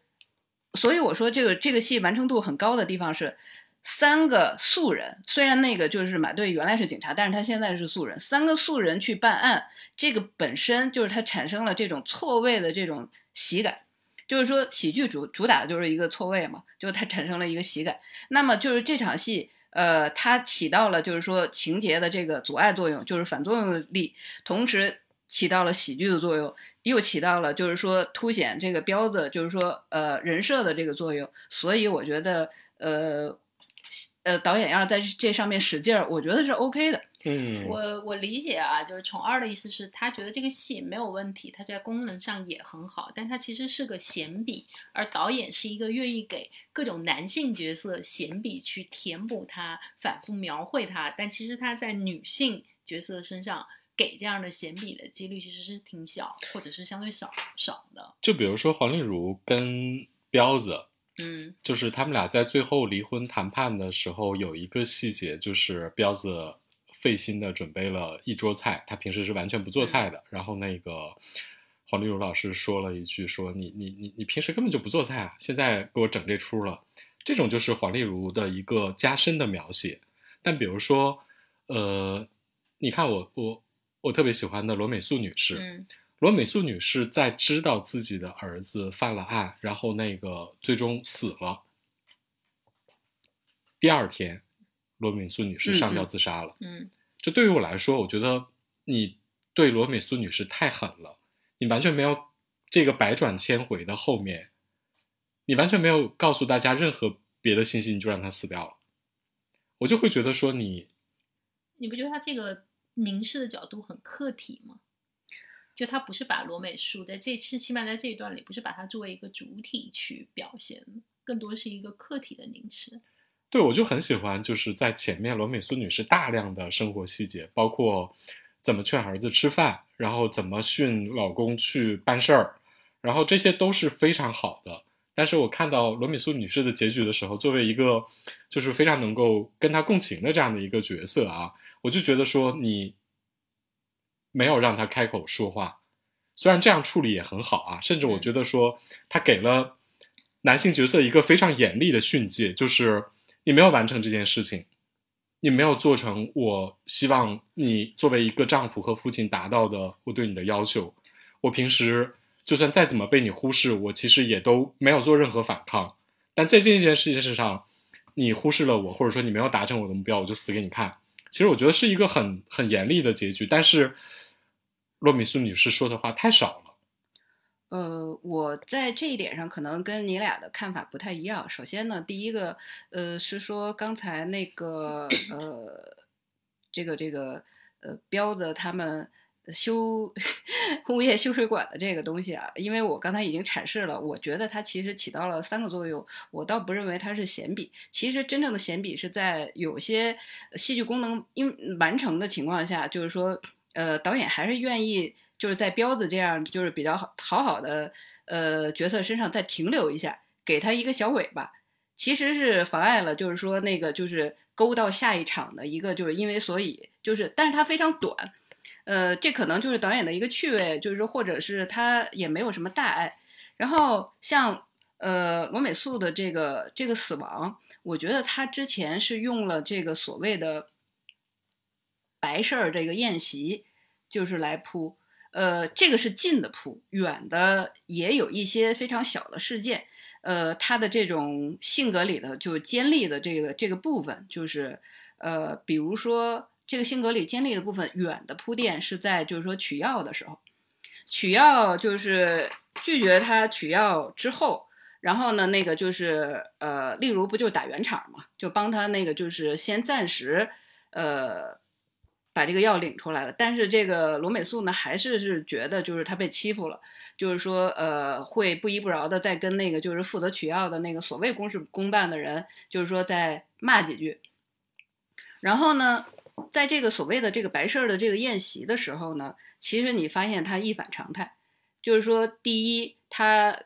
所以我说这个这个戏完成度很高的地方是。三个素人，虽然那个就是马队原来是警察，但是他现在是素人。三个素人去办案，这个本身就是他产生了这种错位的这种喜感。就是说，喜剧主主打的就是一个错位嘛，就是它产生了一个喜感。那么就是这场戏，呃，它起到了就是说情节的这个阻碍作用，就是反作用力，同时起到了喜剧的作用，又起到了就是说凸显这个彪子就是说呃人设的这个作用。所以我觉得呃呃导演要在这上面使劲儿，我觉得是 OK 的。嗯，我我理解啊，就是宠二的意思是他觉得这个戏没有问题，他在功能上也很好，但他其实是个闲笔，而导演是一个愿意给各种男性角色闲笔去填补他、反复描绘他，但其实他在女性角色身上给这样的闲笔的几率其实是挺小，或者是相对少少的。就比如说黄丽茹跟彪子，嗯就是他们俩在最后离婚谈判的时候，有一个细节，就是彪子费心的准备了一桌菜，他平时是完全不做菜的。然后那个黄丽茹老师说了一句：“说你你你你平时根本就不做菜啊，现在给我整这出了。”这种就是黄丽茹的一个加深的描写。但比如说，呃，你看我我我特别喜欢的罗美素女士，嗯罗美素女士在知道自己的儿子犯了案，然后那个最终死了。第二天，罗美素女士上吊自杀了。嗯这对于我来说，我觉得你对罗美素女士太狠了，你完全没有这个百转千回的后面，你完全没有告诉大家任何别的信息，你就让她死掉了。我就会觉得说你你不觉得他这个凝视的角度很客体吗？就他不是把罗美术在这次起码在这一段里，不是把它作为一个主体去表现，更多是一个客体的凝视。对，我就很喜欢，就是在前面罗美苏女士大量的生活细节，包括怎么劝儿子吃饭，然后怎么训老公去办事儿，然后这些都是非常好的。但是我看到罗米苏女士的结局的时候，作为一个就是非常能够跟她共情的这样的一个角色啊，我就觉得说你没有让她开口说话，虽然这样处理也很好啊，甚至我觉得说他给了男性角色一个非常严厉的训诫，就是你没有完成这件事情，你没有做成我希望你作为一个丈夫和父亲达到的我对你的要求。我平时就算再怎么被你忽视，我其实也都没有做任何反抗。但在这件事情上，你忽视了我，或者说你没有达成我的目标，我就死给你看。其实我觉得是一个很很严厉的结局，但是洛米苏女士说的话太少了。呃，我在这一点上可能跟你俩的看法不太一样。首先呢，第一个，呃，是说刚才那个，呃，这个这个，呃，彪子他们修 物业修水管的这个东西啊，因为我刚才已经阐释了，我觉得它其实起到了三个作用。我倒不认为它是闲笔，其实真正的闲笔是在有些戏剧功能因完成的情况下，就是说，呃，导演还是愿意。就是在彪子这样就是比较好讨好的呃角色身上再停留一下，给他一个小尾巴，其实是妨碍了，就是说那个就是勾到下一场的一个，就是因为所以就是，但是它非常短，呃，这可能就是导演的一个趣味，就是说或者是他也没有什么大碍。然后像呃罗美素的这个这个死亡，我觉得他之前是用了这个所谓的白事儿这个宴席，就是来铺。呃，这个是近的铺，远的也有一些非常小的事件。呃，他的这种性格里头就尖利的这个这个部分，就是呃，比如说这个性格里尖利的部分，远的铺垫是在就是说取药的时候，取药就是拒绝他取药之后，然后呢，那个就是呃，例如不就打圆场嘛，就帮他那个就是先暂时呃。把这个药领出来了，但是这个罗美素呢，还是是觉得就是他被欺负了，就是说呃会不依不饶的再跟那个就是负责取药的那个所谓公事公办的人，就是说再骂几句。然后呢，在这个所谓的这个白事儿的这个宴席的时候呢，其实你发现他一反常态，就是说第一他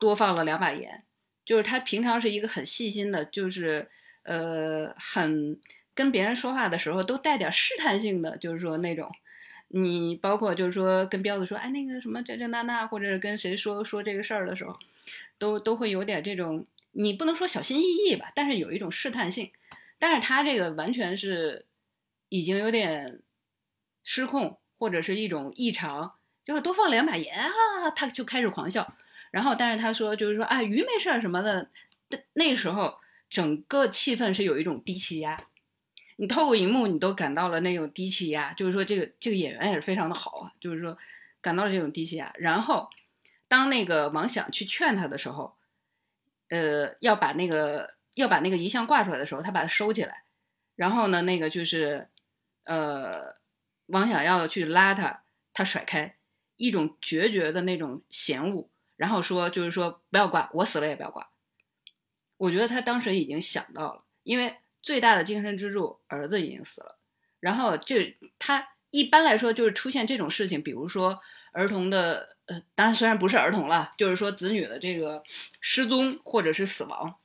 多放了两把盐，就是他平常是一个很细心的，就是呃很。跟别人说话的时候都带点试探性的，就是说那种，你包括就是说跟彪子说，哎，那个什么这这那那，或者是跟谁说说这个事儿的时候，都都会有点这种，你不能说小心翼翼吧，但是有一种试探性。但是他这个完全是已经有点失控，或者是一种异常，就是多放两把盐啊，他就开始狂笑。然后，但是他说就是说，啊，鱼没事儿什么的，那时候整个气氛是有一种低气压。你透过荧幕，你都感到了那种低气压，就是说这个这个演员也是非常的好啊，就是说感到了这种低气压。然后当那个王想去劝他的时候，呃，要把那个要把那个遗像挂出来的时候，他把它收起来。然后呢，那个就是呃，王想要去拉他，他甩开，一种决绝的那种嫌恶，然后说就是说不要挂，我死了也不要挂。我觉得他当时已经想到了，因为。最大的精神支柱，儿子已经死了，然后就他一般来说就是出现这种事情，比如说儿童的，呃，当然虽然不是儿童了，就是说子女的这个失踪或者是死亡，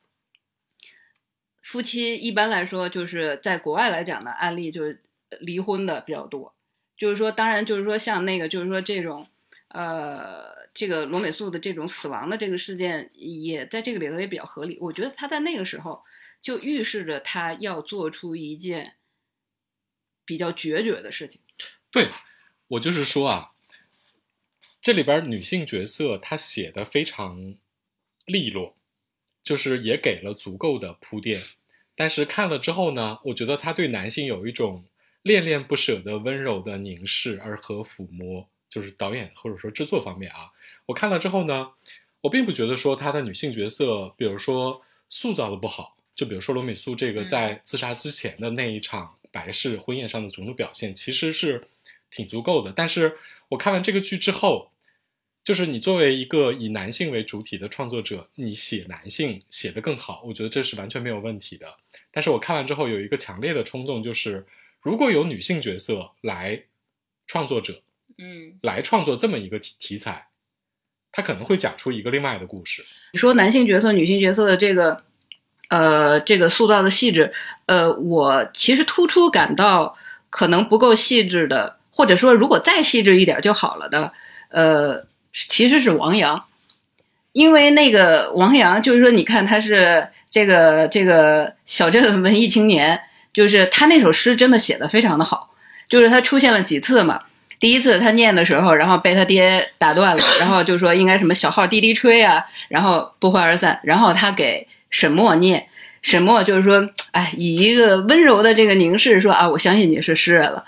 夫妻一般来说就是在国外来讲的案例就是离婚的比较多，就是说当然就是说像那个就是说这种，呃，这个罗美素的这种死亡的这个事件也在这个里头也比较合理，我觉得他在那个时候。就预示着他要做出一件比较决绝的事情。对，我就是说啊，这里边女性角色她写的非常利落，就是也给了足够的铺垫。但是看了之后呢，我觉得他对男性有一种恋恋不舍的温柔的凝视而和抚摸，就是导演或者说制作方面啊。我看了之后呢，我并不觉得说他的女性角色，比如说塑造的不好。就比如说罗美素这个在自杀之前的那一场白事婚宴上的种种表现，其实是挺足够的。但是我看完这个剧之后，就是你作为一个以男性为主体的创作者，你写男性写得更好，我觉得这是完全没有问题的。但是我看完之后有一个强烈的冲动，就是如果有女性角色来创作者，嗯，来创作这么一个题题材，他可能会讲出一个另外的故事。你说男性角色、女性角色的这个。呃，这个塑造的细致，呃，我其实突出感到可能不够细致的，或者说如果再细致一点就好了的，呃，其实是王阳，因为那个王阳就是说，你看他是这个这个小镇文艺青年，就是他那首诗真的写的非常的好，就是他出现了几次嘛，第一次他念的时候，然后被他爹打断了，然后就说应该什么小号滴滴吹啊，然后不欢而散，然后他给。沈墨念，沈墨就是说，哎，以一个温柔的这个凝视说啊，我相信你是诗人了。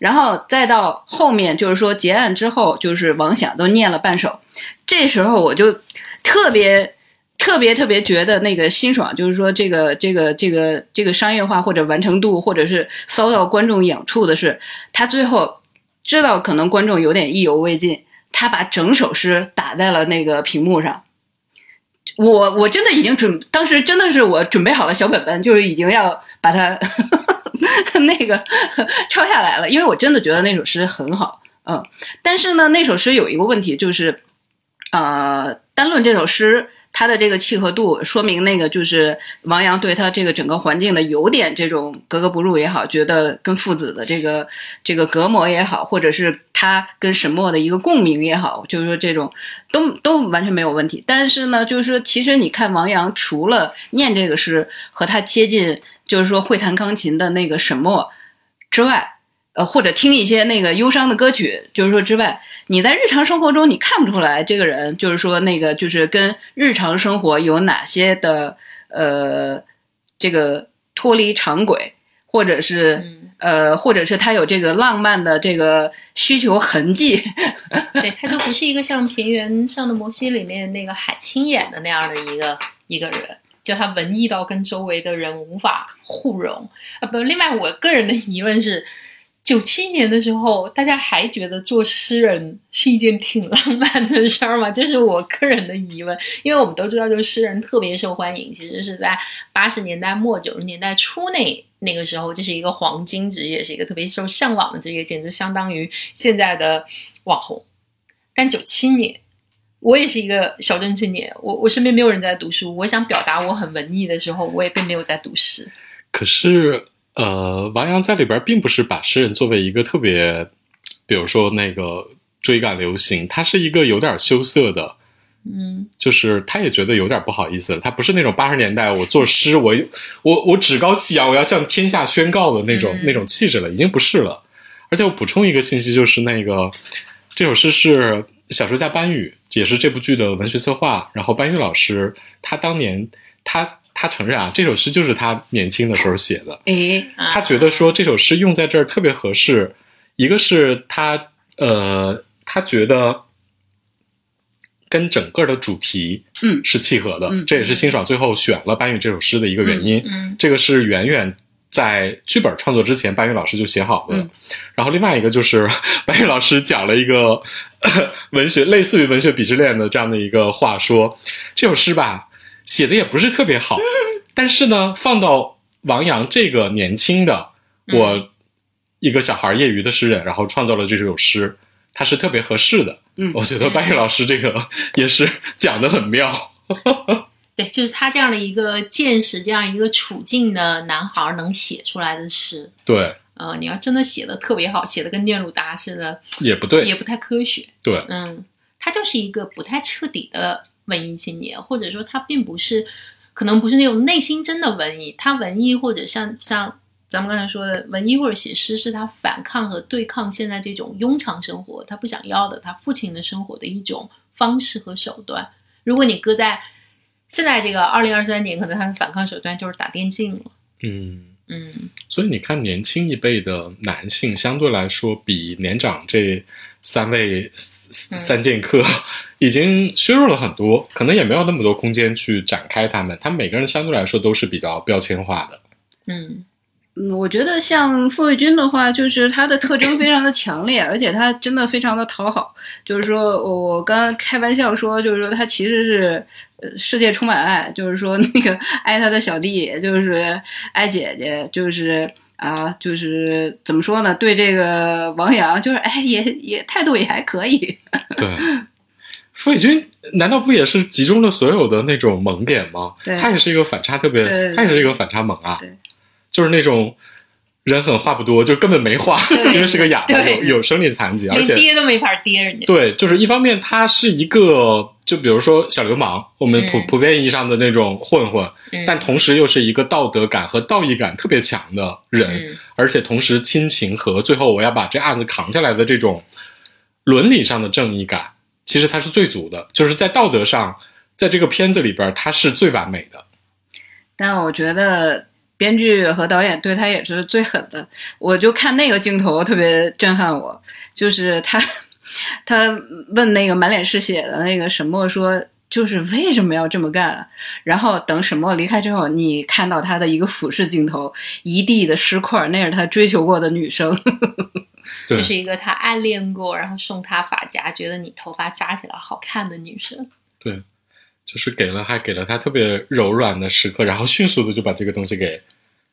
然后再到后面就是说结案之后，就是王响都念了半首，这时候我就特别。特别特别觉得那个辛爽，就是说这个这个这个这个商业化或者完成度，或者是骚到观众痒处的是，他最后知道可能观众有点意犹未尽，他把整首诗打在了那个屏幕上。我我真的已经准，当时真的是我准备好了小本本，就是已经要把它 那个抄下来了，因为我真的觉得那首诗很好，嗯。但是呢，那首诗有一个问题，就是呃，单论这首诗。他的这个契合度，说明那个就是王阳对他这个整个环境的有点这种格格不入也好，觉得跟父子的这个这个隔膜也好，或者是他跟沈墨的一个共鸣也好，就是说这种都都完全没有问题。但是呢，就是说其实你看王阳除了念这个诗和他接近，就是说会弹钢琴的那个沈墨之外。呃，或者听一些那个忧伤的歌曲，就是说之外，你在日常生活中你看不出来这个人，就是说那个就是跟日常生活有哪些的呃这个脱离常轨，或者是呃，或者是他有这个浪漫的这个需求痕迹。对，他就不是一个像《平原上的摩西》里面那个海清演的那样的一个一个人，就他文艺到跟周围的人无法互融啊。不，另外我个人的疑问是。九七年的时候，大家还觉得做诗人是一件挺浪漫的事儿吗？这是我个人的疑问，因为我们都知道，就是诗人特别受欢迎，其实是在八十年代末九十年代初那那个时候，这是一个黄金职业，是一个特别受向往的职业，简直相当于现在的网红。但九七年，我也是一个小镇青年，我我身边没有人在读书，我想表达我很文艺的时候，我也并没有在读诗。可是。呃，王阳在里边并不是把诗人作为一个特别，比如说那个追赶流行，他是一个有点羞涩的，嗯，就是他也觉得有点不好意思了。他不是那种八十年代我作诗，我我我趾高气扬，我要向天下宣告的那种那种气质了，已经不是了。而且我补充一个信息，就是那个这首诗是小说家班宇，也是这部剧的文学策划。然后班宇老师他当年他。他承认啊，这首诗就是他年轻的时候写的。诶，他觉得说这首诗用在这儿特别合适。一个是他呃，他觉得跟整个的主题嗯是契合的，这也是辛爽最后选了班宇这首诗的一个原因。嗯，这个是远远在剧本创作之前班宇老师就写好的。然后另外一个就是 班宇老师讲了一个 文学类似于文学鄙视链的这样的一个话，说这首诗吧。写的也不是特别好，但是呢，放到王阳这个年轻的我一个小孩业余的诗人，然后创造了这首诗，他是特别合适的。嗯，我觉得白宇老师这个 也是讲的很妙。对，就是他这样的一个见识，这样一个处境的男孩能写出来的诗。对，呃，你要真的写的特别好，写的跟聂鲁达似的，也不对，也不太科学。对，嗯，他就是一个不太彻底的。文艺青年，或者说他并不是，可能不是那种内心真的文艺。他文艺或者像像咱们刚才说的文艺或者写诗，是他反抗和对抗现在这种庸常生活，他不想要的他父亲的生活的一种方式和手段。如果你搁在现在这个二零二三年，可能他的反抗手段就是打电竞了。嗯嗯，所以你看，年轻一辈的男性相对来说比年长这。三位三剑客 已经削弱了很多，可能也没有那么多空间去展开他们。他们每个人相对来说都是比较标签化的。嗯嗯，我觉得像傅卫军的话，就是他的特征非常的强烈，而且他真的非常的讨好。就是说我刚刚开玩笑说，就是说他其实是世界充满爱，就是说那个爱他的小弟，就是爱姐姐，就是。啊，就是怎么说呢？对这个王阳，就是哎，也也态度也还可以。对，傅卫军难道不也是集中了所有的那种萌点吗？对，他也是一个反差特别，他也是一个反差萌啊。对，就是那种人狠话不多，就根本没话，因为是个哑巴，有有生理残疾，而且跌都没法跌人家。对，就是一方面他是一个。就比如说小流氓，我们普普遍意义上的那种混混，但同时又是一个道德感和道义感特别强的人，而且同时亲情和最后我要把这案子扛下来的这种伦理上的正义感，其实他是最足的，就是在道德上，在这个片子里边他是最完美的。但我觉得编剧和导演对他也是最狠的。我就看那个镜头特别震撼我，就是他他问那个满脸是血的那个沈墨说。就是为什么要这么干？然后等沈墨离开之后，你看到他的一个俯视镜头，一地的尸块，那是他追求过的女生。对这是一个他暗恋过，然后送他发夹，觉得你头发扎起来好看的女生。对，就是给了还给了他特别柔软的时刻，然后迅速的就把这个东西给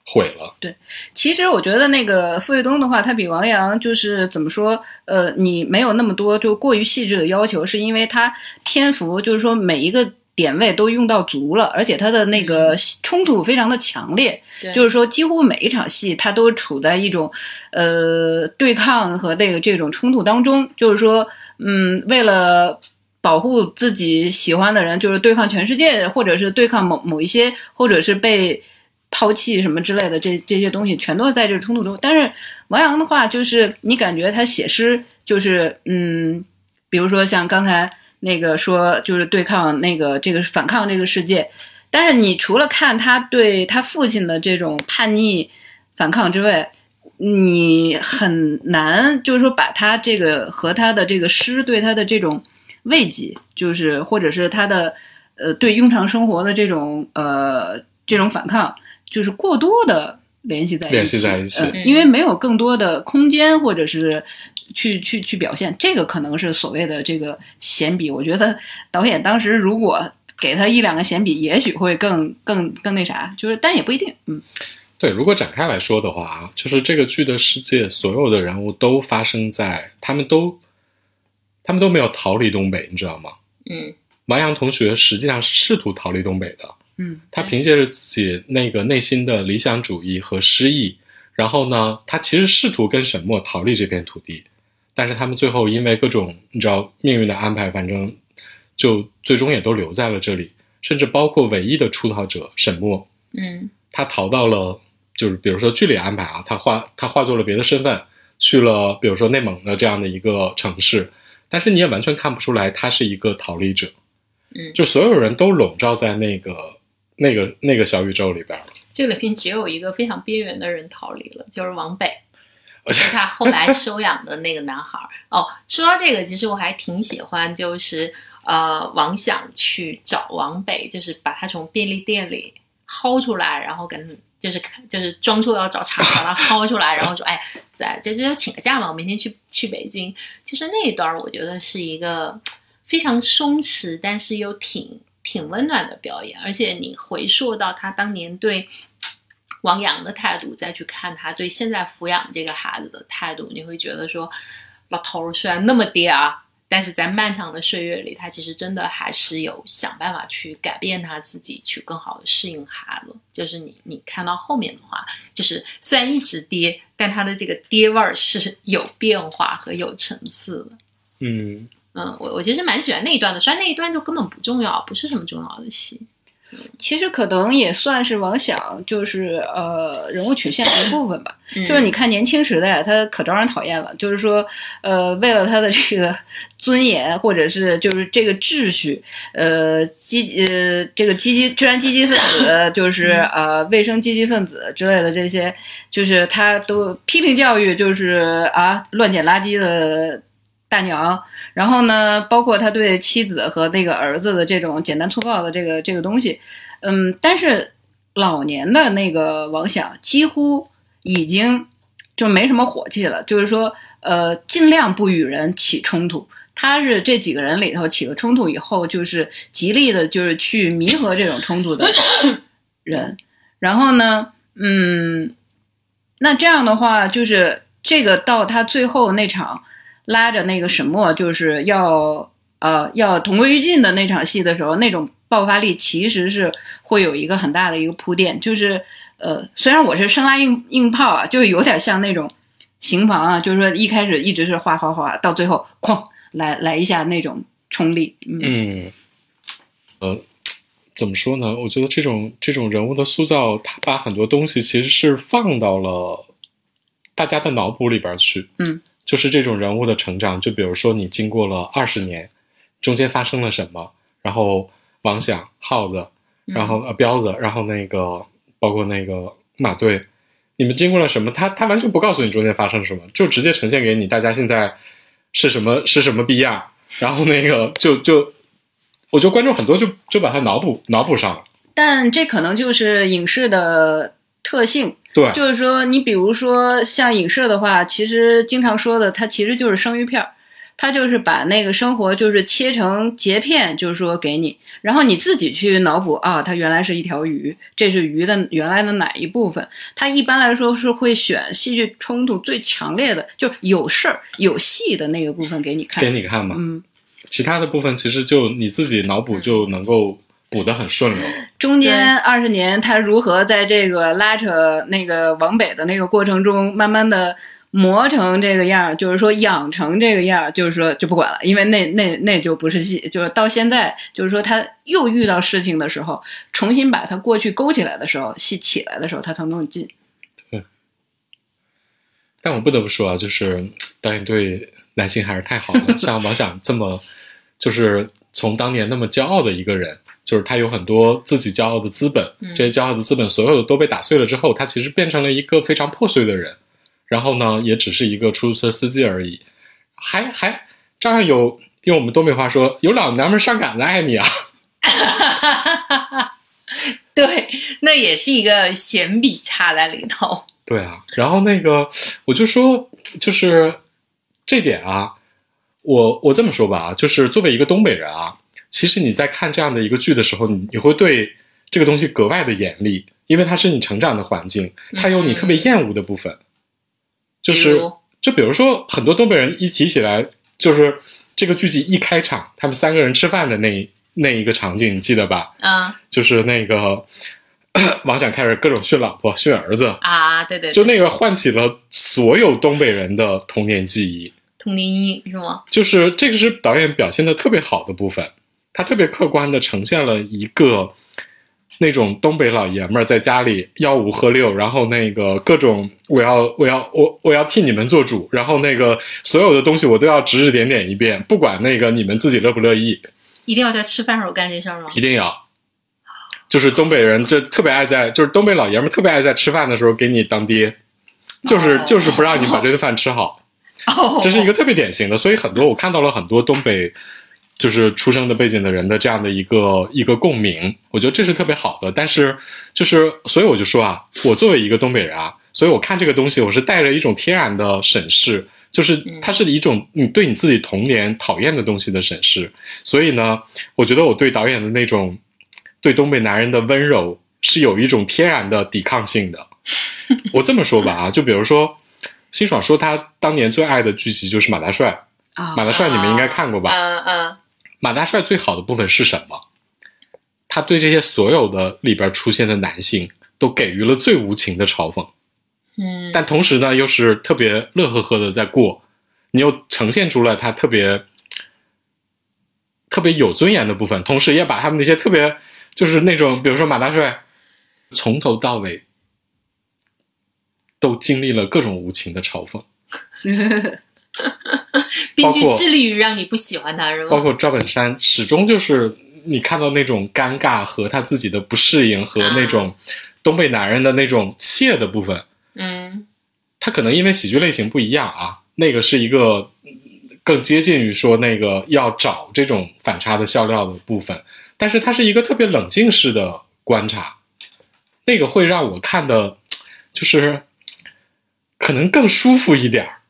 毁了。对其实我觉得那个傅卫东的话，他比王阳就是怎么说？呃，你没有那么多就过于细致的要求，是因为他篇幅就是说每一个点位都用到足了，而且他的那个冲突非常的强烈，对就是说几乎每一场戏他都处在一种呃对抗和那个这种冲突当中，就是说，嗯，为了。保护自己喜欢的人，就是对抗全世界，或者是对抗某某一些，或者是被抛弃什么之类的，这这些东西全都在这个冲突中。但是王阳的话，就是你感觉他写诗，就是嗯，比如说像刚才那个说，就是对抗那个这个反抗这个世界。但是你除了看他对他父亲的这种叛逆反抗之外，你很难就是说把他这个和他的这个诗对他的这种慰藉，就是或者是他的呃对庸常生活的这种呃这种反抗，就是过多的联系在一起，联系在一起呃因为没有更多的空间或者是去去去表现，这个可能是所谓的这个闲笔。我觉得导演当时如果给他一两个闲笔，也许会更更更那啥，就是但也不一定，嗯。对，如果展开来说的话啊，就是这个剧的世界，所有的人物都发生在他们都，他们都没有逃离东北，你知道吗？嗯王阳同学实际上是试图逃离东北的，嗯。他凭借着自己那个内心的理想主义和诗意，然后呢，他其实试图跟沈墨逃离这片土地，但是他们最后因为各种你知道命运的安排，反正就最终也都留在了这里，甚至包括唯一的出逃者沈墨，嗯。他逃到了，就是比如说剧里安排啊，他化他化作了别的身份，去了比如说内蒙的这样的一个城市，但是你也完全看不出来他是一个逃离者，嗯，就所有人都笼罩在那个那个那个小宇宙里边了。这里边只有一个非常边缘的人逃离了，就是王北。是他后来收养的那个男孩儿。哦，说到这个，其实我还挺喜欢，就是呃，王想去找王北，就是把他从便利店里薅出来，然后跟就是就是装作要找茬，把他薅出来，然后说，哎，在就就请个假嘛，我明天去去北京。就是那一段儿，我觉得是一个非常松弛，但是又挺挺温暖的表演，而且你回溯到他当年对。王阳的态度，再去看他对现在抚养这个孩子的态度，你会觉得说，老头儿虽然那么爹啊，但是在漫长的岁月里，他其实真的还是有想办法去改变他自己，去更好的适应孩子。就是你你看到后面的话，就是虽然一直爹，但他的这个爹味儿是有变化和有层次的。嗯，嗯，我我其实蛮喜欢那一段的，虽然那一段就根本不重要，不是什么重要的戏。其实可能也算是王想，就是呃人物曲线的一部分吧。嗯就是你看年轻时代，他可招人讨厌了。就是说，呃，为了他的这个尊严，或者是就是这个秩序，呃，积呃这个积极治安积极分子，就是呃卫生积极分子之类的这些，就是他都批评教育，就是啊乱捡垃圾的大娘。然后呢，包括他对妻子和那个儿子的这种简单粗暴的这个这个东西，嗯，但是老年的那个王想几乎已经就没什么火气了，就是说，呃，尽量不与人起冲突。他是这几个人里头起了冲突以后，就是极力的，就是去弥合这种冲突的 人。然后呢，嗯，那这样的话，就是这个到他最后那场拉着那个沈墨，就是要呃要同归于尽的那场戏的时候，那种爆发力其实是会有一个很大的一个铺垫，就是呃，虽然我是生拉硬硬泡啊，就是有点像那种刑房啊，就是说一开始一直是哗哗哗，到最后哐来来一下那种冲力，嗯嗯，呃，怎么说呢？我觉得这种这种人物的塑造，他把很多东西其实是放到了大家的脑补里边去。嗯，就是这种人物的成长，就比如说你经过了二十年，中间发生了什么，然后王响、耗子，然后呃彪子，然后那个包括那个马队，你们经过了什么？他他完全不告诉你中间发生了什么，就直接呈现给你，大家现在是什么是什么逼样，然后那个就就，我觉得观众很多就就把它脑补脑补上了。但这可能就是影视的特性，对，就是说，你比如说像影射的话，其实经常说的，它其实就是生鱼片儿，它就是把那个生活就是切成截片，就是说给你，然后你自己去脑补啊，它原来是一条鱼，这是鱼的原来的哪一部分？它一般来说是会选戏剧冲突最强烈的，就有事儿有戏的那个部分给你看，给你看嘛。嗯，其他的部分其实就你自己脑补就能够补得很顺溜。中间二十年，他如何在这个拉扯那个往北的那个过程中，慢慢的磨成这个样儿，就是说养成这个样儿，就是说就不管了，因为那那那就不是戏，就是到现在，就是说他又遇到事情的时候，重新把他过去勾起来的时候，戏起来的时候，他才能进。对但我不得不说啊，就是导演对男性还是太好了，像王想这么，就是从当年那么骄傲的一个人。就是他有很多自己骄傲的资本，嗯这些骄傲的资本所有的都被打碎了之后，他其实变成了一个非常破碎的人。然后呢，也只是一个出租车司机而已，还还照样有用我们东北话说，有老娘们上杆子爱你啊！对，那也是一个闲笔插在里头。对啊，然后那个我就说，就是这点啊，我我这么说吧啊，就是作为一个东北人啊，其实你在看这样的一个剧的时候，你你会对这个东西格外的严厉，因为它是你成长的环境，它有你特别厌恶的部分，就是比就比如说很多东北人一提起来，就是这个剧集一开场，他们三个人吃饭的那那一个场景，你记得吧？嗯。就是那个 王想开始各种训老婆、训儿子，啊，对对对，就那个唤起了所有东北人的童年记忆。童年阴影是吗？就是这个是导演表现的特别好的部分，他特别客观的呈现了一个那种东北老爷们儿在家里吆五喝六，然后那个各种我要我要我我要替你们做主，然后那个所有的东西我都要指指点点一遍，不管那个你们自己乐不乐意，一定要在吃饭时候干这事儿吗？一定要。就是东北人，就特别爱在，就是东北老爷们儿特别爱在吃饭的时候给你当爹，就是哦就是不让你把这顿饭吃好。哦，这是一个特别典型的，所以很多我看到了很多东北就是出生的背景的人的这样的一个一个共鸣，我觉得这是特别好的。但是就是，所以我就说啊，我作为一个东北人啊，所以我看这个东西，我是带着一种天然的审视，就是它是一种你对你自己童年讨厌的东西的审视。所以呢，我觉得我对导演的那种对东北男人的温柔是有一种天然的抵抗性的。我这么说吧啊，就比如说。辛爽说他当年最爱的剧集就是《马大帅》，啊马大帅你们应该看过吧？嗯嗯马大帅最好的部分是什么？他对这些所有的里边出现的男性都给予了最无情的嘲讽，嗯，但同时呢，又是特别乐呵呵的在过，你又呈现出了他特别特别有尊严的部分，同时也把他们那些特别就是那种，比如说马大帅从头到尾都经历了各种无情的嘲讽。编剧包括致力于让你不喜欢他是吗？包括赵本山，始终就是你看到那种尴尬和他自己的不适应，和那种东北男人的那种怯的部分。嗯他可能因为喜剧类型不一样啊，那个是一个嗯更接近于说那个要找这种反差的笑料的部分，但是它是一个特别冷静式的观察，那个会让我看的，就是可能更舒服一点儿。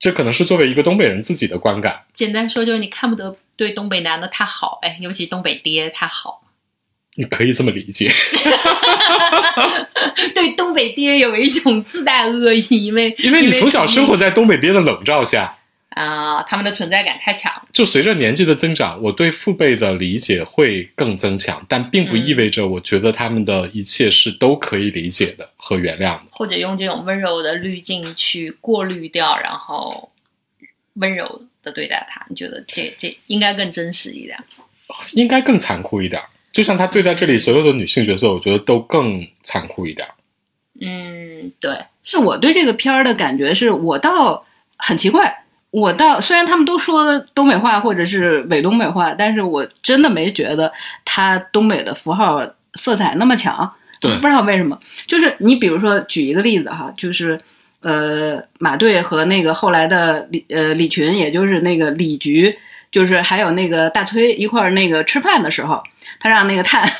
这可能是作为一个东北人自己的观感。简单说就是你看不得对东北男的太好，哎，尤其东北爹太好，你可以这么理解，对东北爹有一种自带恶意，因为因为你从小生活在东北爹的笼罩下，啊、他们的存在感太强，就随着年纪的增长，我对父辈的理解会更增强，但并不意味着我觉得他们的一切是都可以理解的和原谅的。或者用这种温柔的滤镜去过滤掉，然后温柔的对待他，你觉得这这应该更真实一点？应该更残酷一点。就像他对待这里所有的女性角色，我觉得都更残酷一点。嗯，对，是我对这个片儿的感觉是，我倒很奇怪，我倒虽然他们都说东北话或者是伪东北话，但是我真的没觉得他东北的符号色彩那么强。对不知道为什么，就是你比如说举一个例子哈，就是呃马队和那个后来的李呃李群，也就是那个李局，就是还有那个大崔一块儿那个吃饭的时候，他让那个炭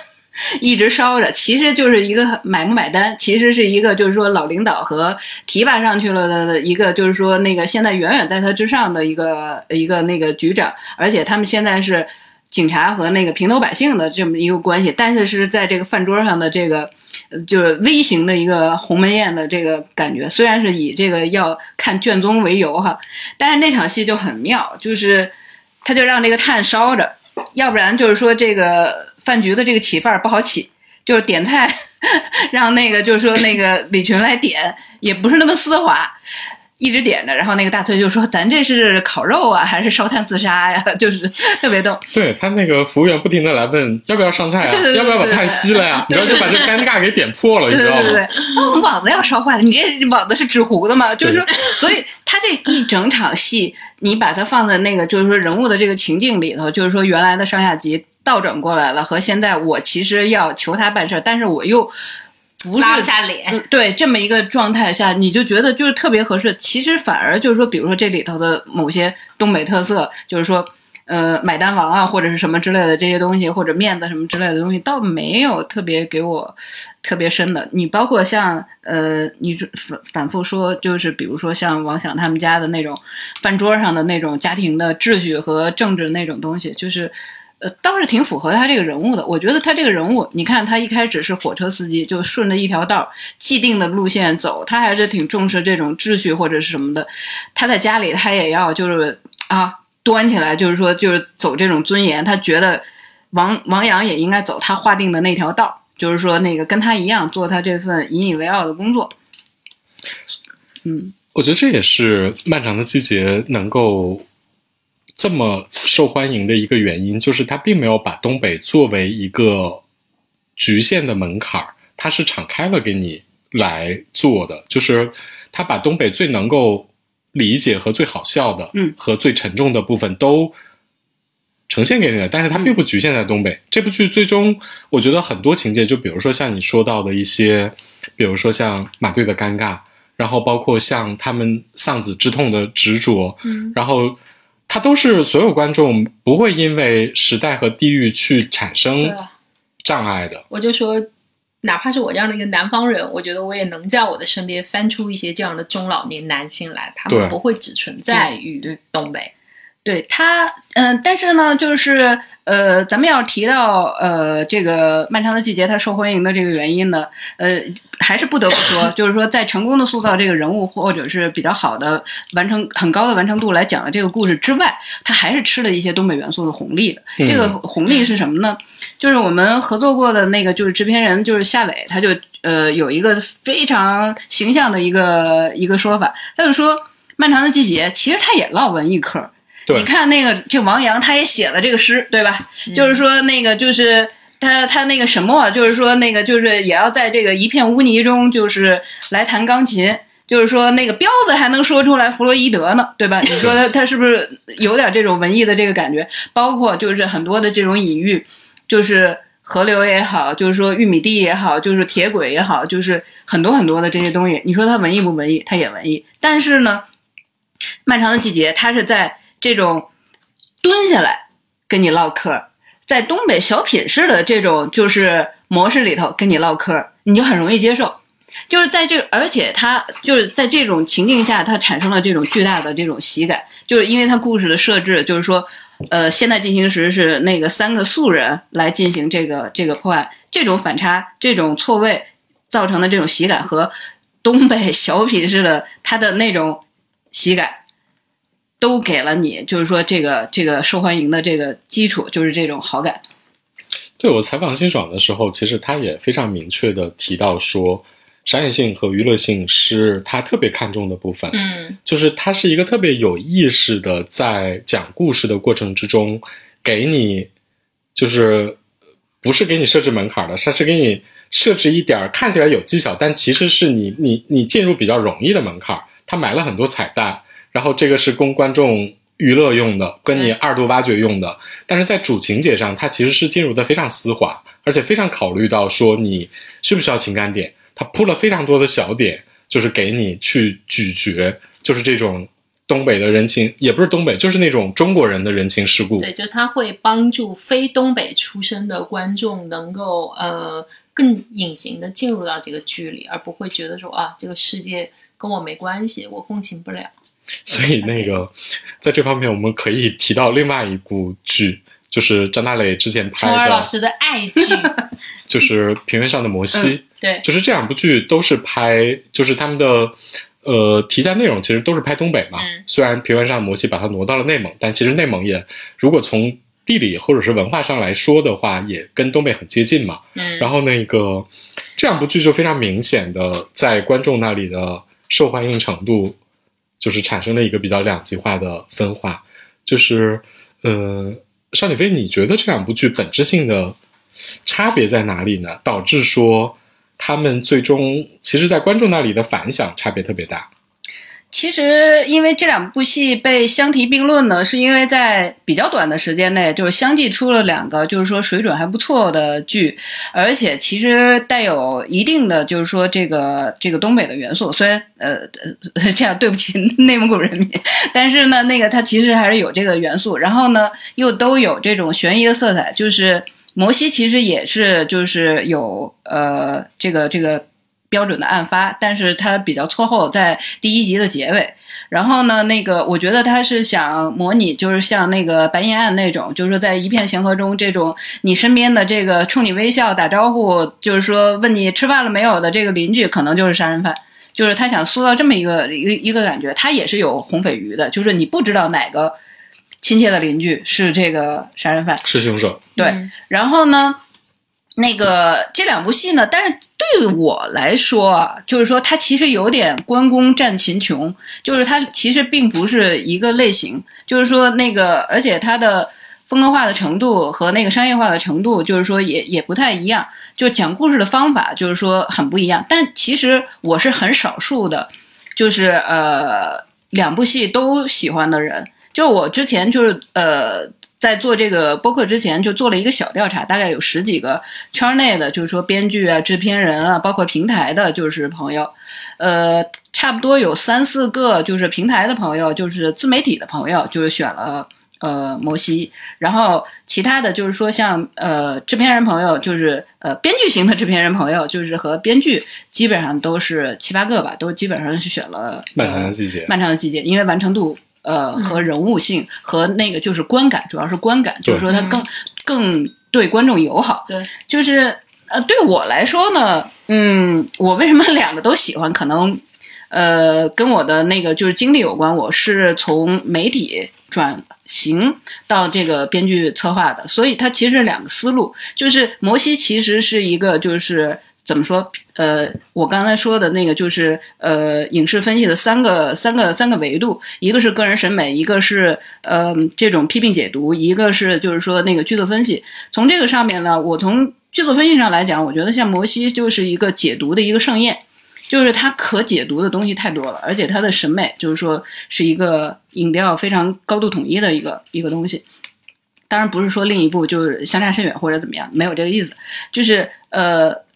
一直烧着，其实就是一个买不买单，其实是一个就是说老领导和提拔上去了的一个，就是说那个现在远远在他之上的一个一个那个局长，而且他们现在是警察和那个平头百姓的这么一个关系，但是是在这个饭桌上的这个。就是微型的一个鸿门宴的这个感觉，虽然是以这个要看卷宗为由哈，但是那场戏就很妙，就是他就让这个炭烧着，要不然就是说这个饭局的这个起范儿不好起，就是点菜 让那个就是说那个李群来点，也不是那么丝滑。一直点着，然后那个大崔就说：“咱这是烤肉啊，还是烧炭自杀呀？” 就是特别逗。对他那个服务员不停的来问要不要上菜啊，对对对要不要把菜吸了呀？你知道就把这尴尬给点破了，你知道吗？对对对，哦，我们网子要烧坏了，你这网子是纸糊的吗？就是说，所以他这一整场戏，你把它放在那个就是说人物的这个情境里头，就是说原来的上下级倒转过来了，和现在我其实要求他办事儿，但是我又不是拉不下脸。嗯，对，这么一个状态下，你就觉得就是特别合适。其实反而就是说，比如说这里头的某些东北特色，就是说，呃，买单王啊，或者是什么之类的这些东西，或者面子什么之类的东西，倒没有特别给我特别深的。你包括像呃，你反反复说，就是比如说像王想他们家的那种饭桌上的那种家庭的秩序和政治那种东西，就是。呃，倒是挺符合他这个人物的。我觉得他这个人物，你看他一开始是火车司机，就顺着一条道既定的路线走，他还是挺重视这种秩序或者是什么的。他在家里，他也要就是啊端起来，就是说就是走这种尊严。他觉得王王阳也应该走他划定的那条道，就是说那个跟他一样做他这份引以为傲的工作。嗯，我觉得这也是《漫长的季节》能够这么受欢迎的一个原因，就是它并没有把东北作为一个局限的门槛儿，它是敞开了给你来做的，就是它把东北最能够理解和最好笑的，嗯和最沉重的部分都呈现给你了，但是它并不局限在东北。这部剧最终，我觉得很多情节，就比如说像你说到的一些，比如说像马队的尴尬，然后包括像他们丧子之痛的执着，嗯，然后它都是所有观众不会因为时代和地域去产生啊，障碍的。我就说，哪怕是我这样的一个南方人，我觉得我也能在我的身边翻出一些这样的中老年男性来，他们不会只存在于东北。对他，嗯、但是呢，就是呃，咱们要提到呃这个漫长的季节它受欢迎的这个原因呢，呃，还是不得不说，就是说在成功的塑造这个人物，或者是比较好的完成很高的完成度来讲的这个故事之外，他还是吃了一些东北元素的红利的。嗯这个红利是什么呢？就是我们合作过的那个就是制片人就是夏磊，他就呃有一个非常形象的一个一个说法，他就说《漫长的季节》其实他也唠文艺嗑。对你看那个这王阳，他也写了这个诗，对吧？就是说那个就是他他那个什么啊，就是说那个就是也要在这个一片污泥中，就是来弹钢琴。就是说，那个彪子还能说出来弗洛伊德呢，对吧？你说他他是不是有点这种文艺的这个感觉？包括就是很多的这种隐喻，就是河流也好，就是说玉米地也好，就是铁轨也好，就是很多很多的这些东西。你说他文艺不文艺？他也文艺。但是呢，漫长的季节，他是在这种蹲下来跟你唠嗑，在东北小品式的这种就是模式里头跟你唠嗑，你就很容易接受。就是在这，而且他就是在这种情境下，他产生了这种巨大的这种喜感，就是因为他故事的设置，就是说，呃，现在进行时是那个三个素人来进行这个这个破案，这种反差、这种错位造成的这种喜感和东北小品式的他的那种喜感，都给了你，就是说这个这个受欢迎的这个基础，就是这种好感。对我采访辛爽的时候，其实他也非常明确的提到说，商业性和娱乐性是他特别看重的部分。嗯就是他是一个特别有意识的，在讲故事的过程之中，给你就是不是给你设置门槛的，他是给你设置一点儿看起来有技巧，但其实是你你你进入比较容易的门槛儿。他埋了很多彩蛋，然后这个是供观众娱乐用的，跟你二度挖掘用的。但是在主情节上，它其实是进入的非常丝滑，而而且非常考虑到说你需不需要情感点，它铺了非常多的小点，就是给你去咀嚼，就是这种东北的人情，也不是东北，就是那种中国人的人情世故。对，就他会帮助非东北出身的观众能够呃更隐形的进入到这个剧里，而不会觉得说啊这个世界跟我没关系，我共情不了。所以那个在这方面，我们可以提到另外一部剧，就是张大磊之前拍虫儿老的，师的爱剧，就是《平原上的摩西》对，就是这两部剧都是拍，就是他们的呃题材内容其实都是拍东北嘛。嗯虽然《平原上的摩西》把它挪到了内蒙，但其实内蒙也如果从地理或者是文化上来说的话，也跟东北很接近嘛。嗯，然后那个这两部剧就非常明显的在观众那里的受欢迎程度，就是产生了一个比较两极化的分化。就是，嗯，邵景飞，你觉得这两部剧本质性的差别在哪里呢？导致说他们最终其实，在观众那里的反响差别特别大。其实，因为这两部戏被相提并论呢，是因为在比较短的时间内，就是相继出了两个，就是说水准还不错的剧，而且其实带有一定的，就是说这个这个东北的元素。虽然呃呃 这样对不起内蒙古人民，但是呢，那个它其实还是有这个元素，然后呢又都有这种悬疑的色彩，就是摩西其实也是就是有呃这个这个。标准的案发，但是它比较错后，在第一集的结尾。然后呢，那个我觉得他是想模拟，就是像那个白银案那种，就是说在一片祥和中，这种你身边的这个冲你微笑打招呼，就是说问你吃饭了没有的这个邻居，可能就是杀人犯。就是他想塑造这么一个一个一个感觉，他也是有红鲱鱼的，就是你不知道哪个亲切的邻居是这个杀人犯。是凶手，对，嗯然后呢，那个这两部戏呢，但是对我来说啊，就是说它其实有点关公战秦琼，就是它其实并不是一个类型，就是说那个，而且它的风格化的程度和那个商业化的程度，就是说也也不太一样，就讲故事的方法就是说很不一样。但其实我是很少数的，就是呃两部戏都喜欢的人。就我之前就是呃，在做这个播客之前，就做了一个小调查，大概有十几个圈内的，就是说编剧啊、制片人啊，包括平台的，就是朋友，呃，差不多有三四个就是平台的朋友，就是自媒体的朋友，就是选了。呃，摩西，然后其他的就是说像呃制片人朋友，就是呃编剧型的制片人朋友，就是和编剧基本上都是七八个吧，都基本上是选了漫长的呃季节。漫长的季节，因为完成度呃嗯和人物性和那个就是观感，主要是观感，就是说它嗯更更对观众友好。对，就是呃对我来说呢，嗯，我为什么两个都喜欢？可能呃跟我的那个就是经历有关。我是从媒体转型到这个编剧策划的，所以它其实是两个思路。就是摩西其实是一个就是。怎么说？呃，我刚才说的那个就是呃，影视分析的三个三个三个维度，一个是个人审美，一个是呃这种批评解读，一个是就是说那个剧作分析。从这个上面呢，我从剧作分析上来讲，我觉得像摩西就是一个解读的一个盛宴，就是它可解读的东西太多了，而且它的审美就是说是一个影调非常高度统一的一个一个东西。当然不是说另一部就是相差甚远或者怎么样，没有这个意思，就是呃。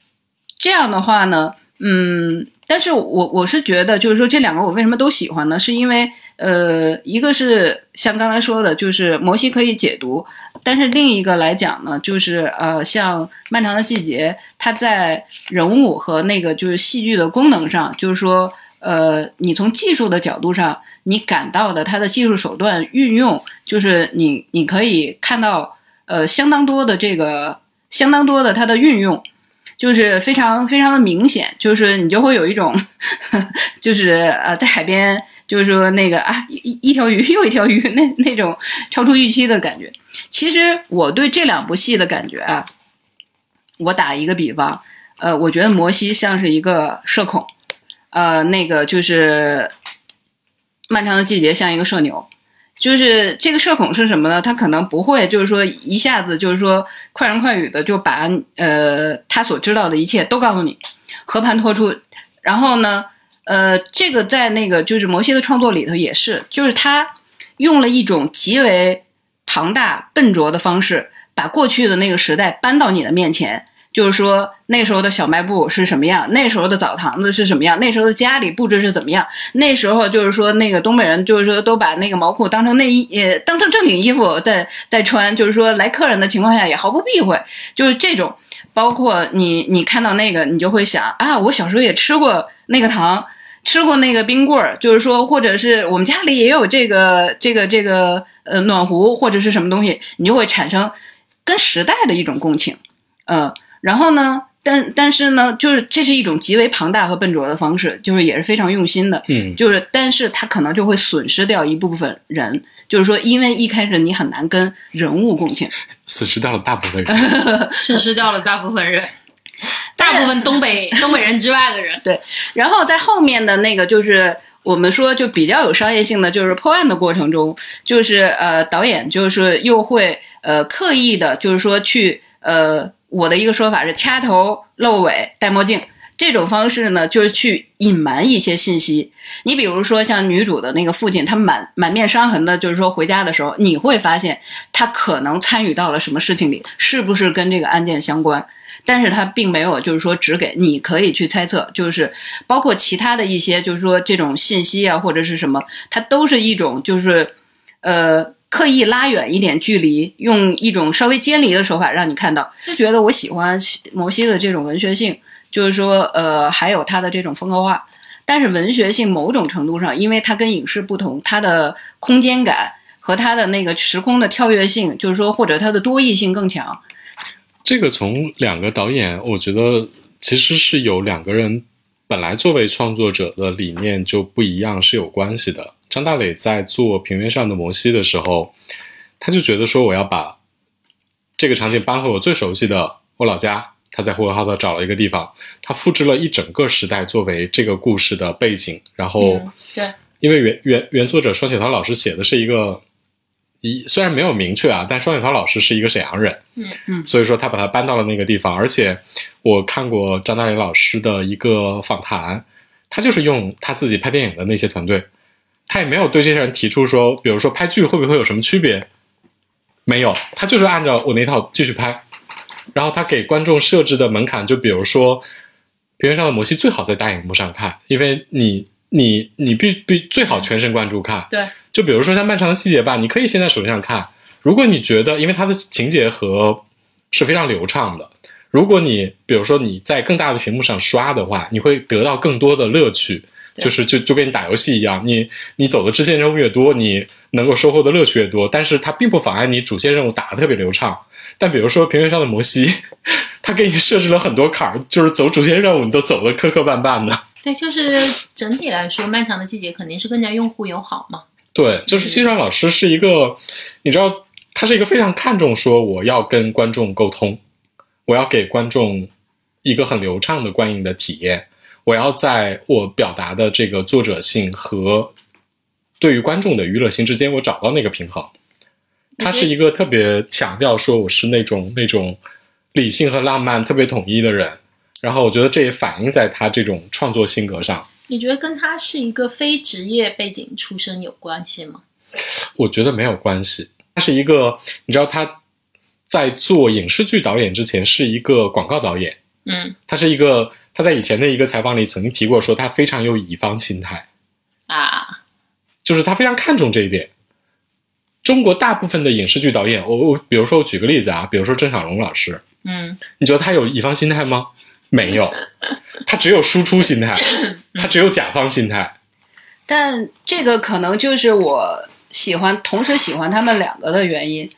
这样的话呢，嗯，但是我我是觉得，就是说这两个我为什么都喜欢呢？是因为呃，一个是像刚才说的，就是摩西可以解读，但是另一个来讲呢，就是呃，像《漫长的季节》，它在人物和那个就是戏剧的功能上，就是说呃，你从技术的角度上，你感到的它的技术手段运用，就是你你可以看到呃相当多的这个相当多的它的运用。就是非常非常的明显，就是你就会有一种，就是呃，在海边，就是说那个啊，一一条鱼 又一条鱼，那那种超出预期的感觉。其实我对这两部戏的感觉啊，我打一个比方，呃，我觉得摩西像是一个社恐，呃，那个就是漫长的季节像一个社牛。就是这个社恐是什么呢？他可能不会，就是说一下子就是说快人快语的就把呃他所知道的一切都告诉你，和盘托出。然后呢，呃，这个在那个就是摩西的创作里头也是，就是他用了一种极为庞大笨拙的方式，把过去的那个时代搬到你的面前。就是说，那时候的小卖部是什么样？那时候的澡堂子是什么样？那时候的家里布置是怎么样？那时候就是说，那个东北人就是说，都把那个毛裤当成内衣，呃，当成正经衣服在在穿。就是说，来客人的情况下也毫不避讳。就是这种，包括你你看到那个，你就会想啊，我小时候也吃过那个糖，吃过那个冰棍儿。就是说，或者是我们家里也有这个这个这个呃暖壶或者是什么东西，你就会产生跟时代的一种共情，呃。然后呢？但但是呢，就是这是一种极为庞大和笨拙的方式，就是也是非常用心的。嗯，就是但是他可能就会损失掉一部分人，就是说，因为一开始你很难跟人物共情，损失掉了大部分人，损失掉了大部分人，大部分东北东北人之外的人。对，然后在后面的那个就是我们说就比较有商业性的，就是破案的过程中，就是呃导演就是又会呃刻意的，就是说去呃。我的一个说法是掐头露尾戴墨镜这种方式呢，就是去隐瞒一些信息。你比如说像女主的那个父亲，他满满面伤痕的，就是说回家的时候，你会发现他可能参与到了什么事情里，是不是跟这个案件相关？但是他并没有，就是说只给你可以去猜测，就是包括其他的一些，就是说这种信息啊或者是什么，它都是一种就是，呃。刻意拉远一点距离，用一种稍微尖离的手法让你看到，是觉得我喜欢摩西的这种文学性，就是说，呃，还有他的这种风格化。但是文学性某种程度上，因为它跟影视不同，它的空间感和它的那个时空的跳跃性，就是说，或者它的多义性更强。这个从两个导演，我觉得其实是有两个人本来作为创作者的理念就不一样是有关系的。张大磊在做《平原上的摩西》的时候，他就觉得说我要把这个场景搬回我最熟悉的我老家。他在呼和浩特找了一个地方，他复制了一整个时代作为这个故事的背景。然后，对，因为原原原作者双雪涛老师写的是一个，一虽然没有明确啊，但双雪涛老师是一个沈阳人，嗯嗯，所以说他把他搬到了那个地方。而且我看过张大磊老师的一个访谈，他就是用他自己拍电影的那些团队。他也没有对这些人提出说，比如说拍剧会不会有什么区别？没有，他就是按照我那套继续拍。然后他给观众设置的门槛，就比如说《平原上的摩西》最好在大荧幕上看，因为你你你必必最好全神贯注看。对，就比如说像《漫长的季节》吧，你可以先在手机上看。如果你觉得，因为它的情节和是非常流畅的，如果你比如说你在更大的屏幕上刷的话，你会得到更多的乐趣。就是就就跟你打游戏一样，你你走的支线任务越多，你能够收获的乐趣越多。但是它并不妨碍你主线任务打的特别流畅。但比如说平原上的摩西，他给你设置了很多坎儿，就是走主线任务你都走的磕磕绊绊的。对，就是整体来说，漫长的季节肯定是更加用户友好嘛。对，就是西川老师是一个，你知道，他是一个非常看重说我要跟观众沟通，我要给观众一个很流畅的观影的体验。我要在我表达的这个作者性和对于观众的娱乐性之间，我找到那个平衡。他是一个特别强调说我是那种那种理性和浪漫特别统一的人，然后我觉得这也反映在他这种创作性格上。你觉得跟他是一个非职业背景出身有关系吗？我觉得没有关系。他是一个，你知道他在做影视剧导演之前是一个广告导演。嗯，他是一个。他在以前的一个采访里曾经提过，说他非常有乙方心态，啊，就是他非常看重这一点。中国大部分的影视剧导演，我我比如说我举个例子啊，比如说郑晓龙老师，嗯，你觉得他有乙方心态吗？没有，他只有输出心态，他只有甲方心态。但这个可能就是我喜欢同时喜欢他们两个的原因，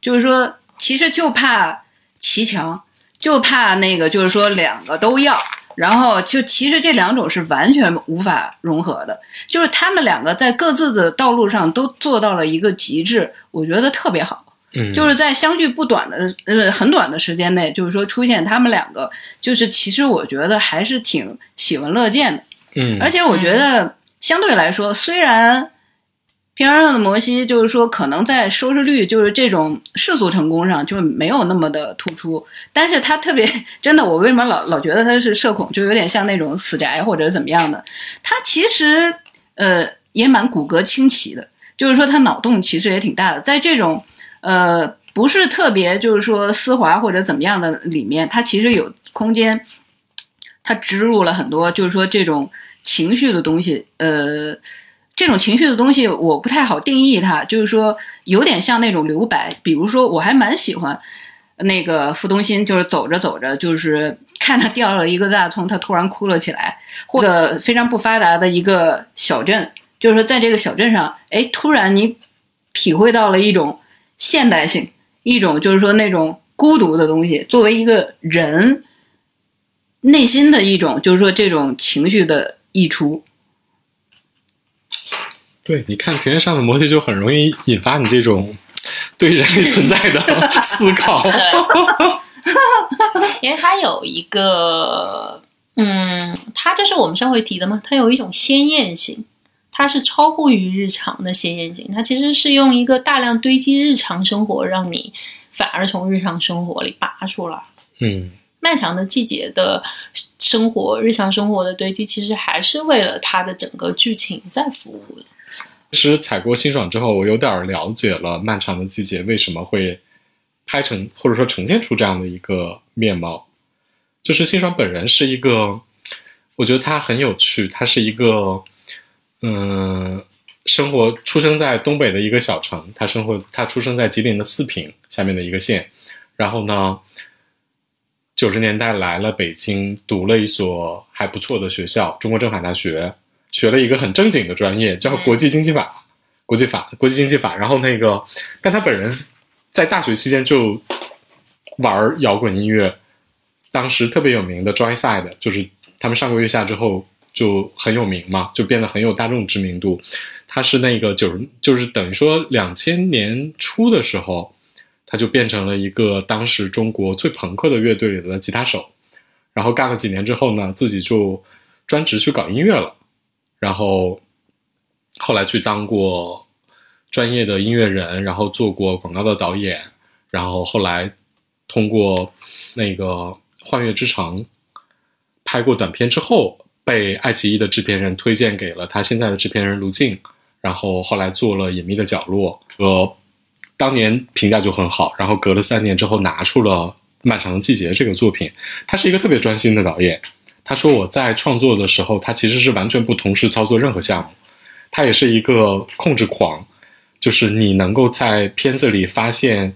就是说，其实就怕齐强，就怕那个，就是说两个都要。然后就其实这两种是完全无法融合的，就是他们两个在各自的道路上都做到了一个极致，我觉得特别好。嗯，就是在相距不短的呃很短的时间内，就是说出现他们两个，就是其实我觉得还是挺喜闻乐见的。嗯，而且我觉得相对来说，虽然。平原上的摩西，就是说，可能在收视率，就是这种世俗成功上，就没有那么的突出。但是他特别真的，我为什么老老觉得他是社恐，就有点像那种死宅或者怎么样的。他其实呃也蛮骨骼清奇的，就是说他脑洞其实也挺大的。在这种呃不是特别就是说丝滑或者怎么样的里面，他其实有空间，他植入了很多就是说这种情绪的东西，呃。这种情绪的东西我不太好定义它，就是说有点像那种留白。比如说，我还蛮喜欢那个傅东新，就是走着走着，就是看着掉了一个大葱，他突然哭了起来；或者非常不发达的一个小镇，就是说在这个小镇上，哎，突然你体会到了一种现代性，一种就是说那种孤独的东西，作为一个人内心的一种，就是说这种情绪的溢出。对，你看平原上的摩羯就很容易引发你这种对人类存在的 思考，因为它有一个，嗯，它就是我们上回提的嘛，它有一种鲜艳性，它是超乎于日常的鲜艳性，它其实是用一个大量堆积日常生活，让你反而从日常生活里拔出来。嗯，漫长的季节的生活，日常生活的堆积，其实还是为了它的整个剧情在服务的。其实踩过辛爽之后，我有点了解了《漫长的季节》为什么会拍成或者说呈现出这样的一个面貌。就是辛爽本人是一个，我觉得他很有趣，他是一个，嗯，生活出生在东北的一个小城，他生活他出生在吉林的四平下面的一个县，然后呢，九十年代来了北京，读了一所还不错的学校——中国政法大学。学了一个很正经的专业，叫国际经济法，国际法，国际经济法。然后那个，但他本人在大学期间就玩摇滚音乐，当时特别有名的 Joyside，就是他们上过月下之后就很有名嘛，就变得很有大众知名度。他是那个九，就是等于说两千年初的时候，他就变成了一个当时中国最朋克的乐队里的吉他手。然后干了几年之后呢，自己就专职去搞音乐了。然后后来去当过专业的音乐人，然后做过广告的导演，然后后来通过那个《幻乐之城》拍过短片之后，被爱奇艺的制片人推荐给了他现在的制片人卢静，然后后来做了《隐秘的角落》，和当年评价就很好，然后隔了三年之后拿出了《漫长的季节》这个作品，他是一个特别专心的导演。他说：“我在创作的时候，他其实是完全不同时操作任何项目。他也是一个控制狂，就是你能够在片子里发现，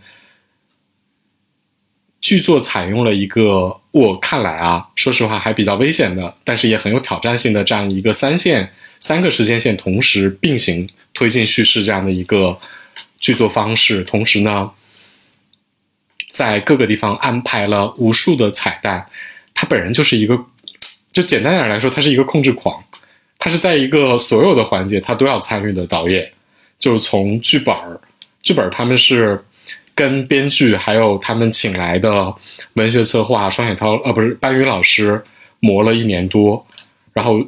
剧作采用了一个我看来啊，说实话还比较危险的，但是也很有挑战性的这样一个三线三个时间线同时并行推进叙事这样的一个剧作方式。同时呢，在各个地方安排了无数的彩蛋。他本人就是一个。”就简单点来说，他是一个控制狂，他是在一个所有的环节他都要参与的导演。就是从剧本儿，剧本他们是跟编剧还有他们请来的文学策划双雪涛呃不是班宇老师磨了一年多，然后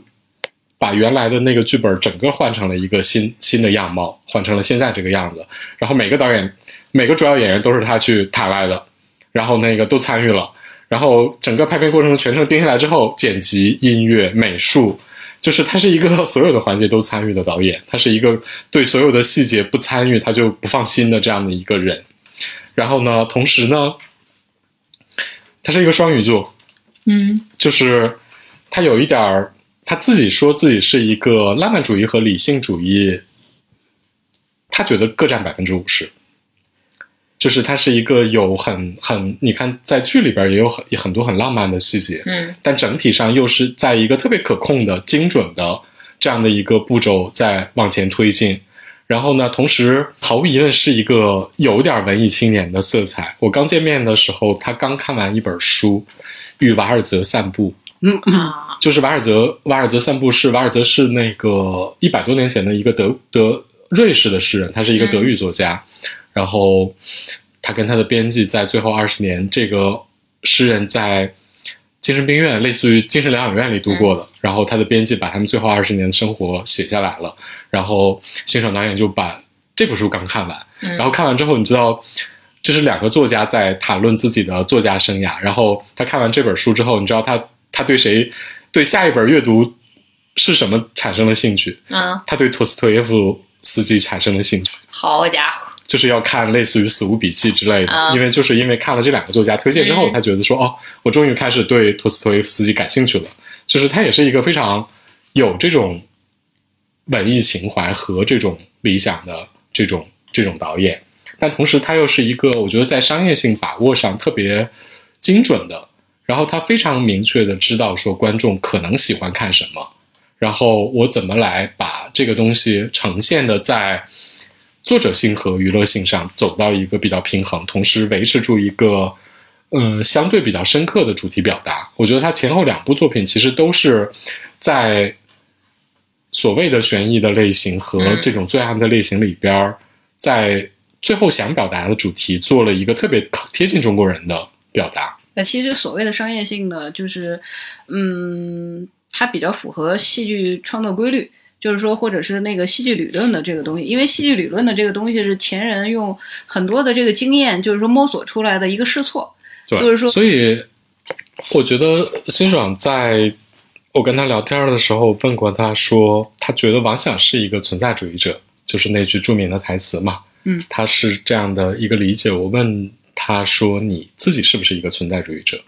把原来的那个剧本整个换成了一个新新的样貌，换成了现在这个样子。然后每个导演每个主要演员都是他去谈来的，然后那个都参与了。然后整个拍片过程全程盯下来之后，剪辑、音乐、美术，就是他是一个 所有的环节都参与的导演，他是一个对所有的细节不参与他就不放心的这样的一个人。然后呢，同时呢，他是一个双鱼座，嗯，就是他有一点儿，他自己说自己是一个浪漫主义和理性主义，他觉得各占百分之五十。就是它是一个有很很，你看在剧里边也有很很多很浪漫的细节，嗯，但整体上又是在一个特别可控的、精准的这样的一个步骤在往前推进。然后呢，同时毫无疑问是一个有点文艺青年的色彩。我刚见面的时候，他刚看完一本书《与瓦尔泽散步》，嗯啊，就是瓦尔泽瓦尔泽散步是瓦尔泽是那个一百多年前的一个德德瑞士的诗人，他是一个德语作家。然后，他跟他的编辑在最后二十年，这个诗人在精神病院，类似于精神疗养院里度过的。然后他的编辑把他们最后二十年的生活写下来了。然后欣赏导演就把这本书刚看完，然后看完之后，你知道，这是两个作家在谈论自己的作家生涯。然后他看完这本书之后，你知道他他对谁对下一本阅读是什么产生了兴趣？嗯，他对陀思妥耶夫斯基产生了兴趣。好家伙！就是要看类似于《死无笔记》之类的，啊。因为就是因为看了这两个作家推荐之后，嗯。他觉得说哦，我终于开始对托斯托耶夫斯基感兴趣了。就是他也是一个非常有这种文艺情怀和这种理想的这种这种导演，但同时他又是一个我觉得在商业性把握上特别精准的，然后他非常明确的知道说观众可能喜欢看什么，然后我怎么来把这个东西呈现的在作者性和娱乐性上走到一个比较平衡，同时维持住一个嗯相对比较深刻的主题表达。我觉得他前后两部作品其实都是在所谓的悬疑的类型和嗯这种罪案的类型里边儿，在最后想表达的主题做了一个特别贴近中国人的表达。那其实所谓的商业性呢，就是，嗯，它比较符合戏剧创作规律，就是说，或者是那个戏剧理论的这个东西，因为戏剧理论的这个东西是前人用很多的这个经验，就是说摸索出来的一个试错。对，就是说所以我觉得辛爽在我跟他聊天的时候问过他说，他觉得王想是一个存在主义者，就是那句著名的台词嘛。嗯，他是这样的一个理解。我问他说：“你自己是不是一个存在主义者？”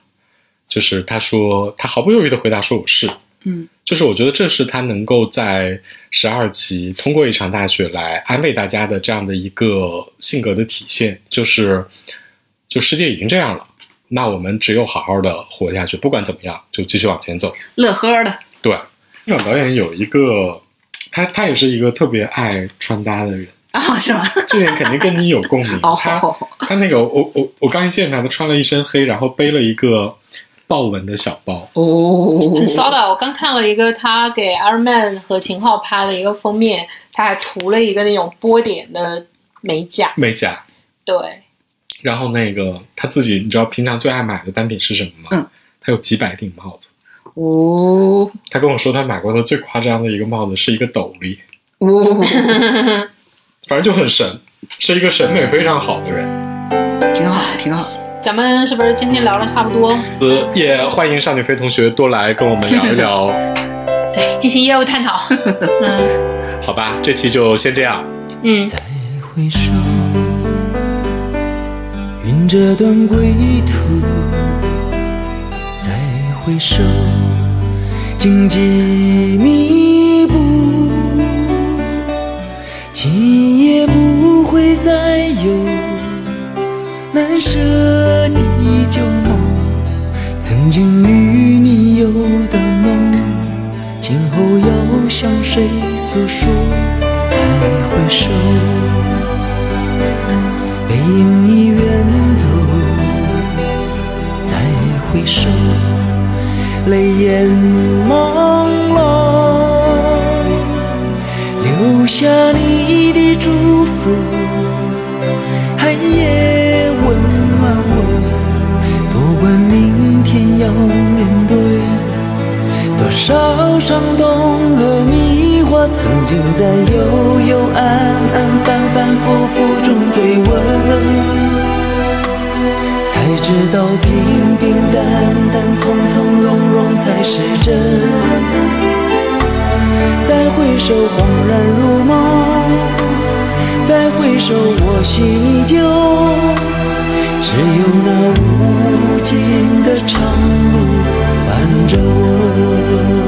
就是他说，他毫不犹豫的回答说：“我是。”嗯，就是我觉得这是他能够在十二期通过一场大雪来安慰大家的这样的一个性格的体现，就是就世界已经这样了，那我们只有好好的活下去，不管怎么样，就继续往前走。乐呵的，对，那导演有一个，他他也是一个特别爱穿搭的人，啊，是吗？这点肯定跟你有共鸣。哦，他他那个我我我刚一见他，他穿了一身黑，然后背了一个豹纹的小包，哦，很骚的。我刚看了一个他给 Iron Man 和秦昊拍的一个封面，他还涂了一个那种波点的美甲。美甲。对，然后那个他自己，你知道平常最爱买的单品是什么吗？嗯，他有几百顶帽子。哦，他跟我说，他买过的最夸张的一个帽子是一个斗笠，哦，反正就很神，是一个审美非常好的人。挺好，挺好。咱们是不是今天聊的差不多？呃，也欢迎少女飞同学多来跟我们聊一聊，对，进行业务探讨。嗯好吧？这期就先这样。嗯，再回首，云这段归途。再回首，荆棘密布，今夜不会再有难舍的旧梦。曾经与你有的梦，今后要向谁诉说？再回首，背影已远走。再回首，泪眼朦胧，留下你的祝福，寒夜天要面对多少伤痛和迷惑，曾经在幽幽暗暗、反反复复中追问，才知道平平淡淡、从从容容才是真。再回首，恍然如梦；再回首，我心依旧。只有那无尽的长路伴着我。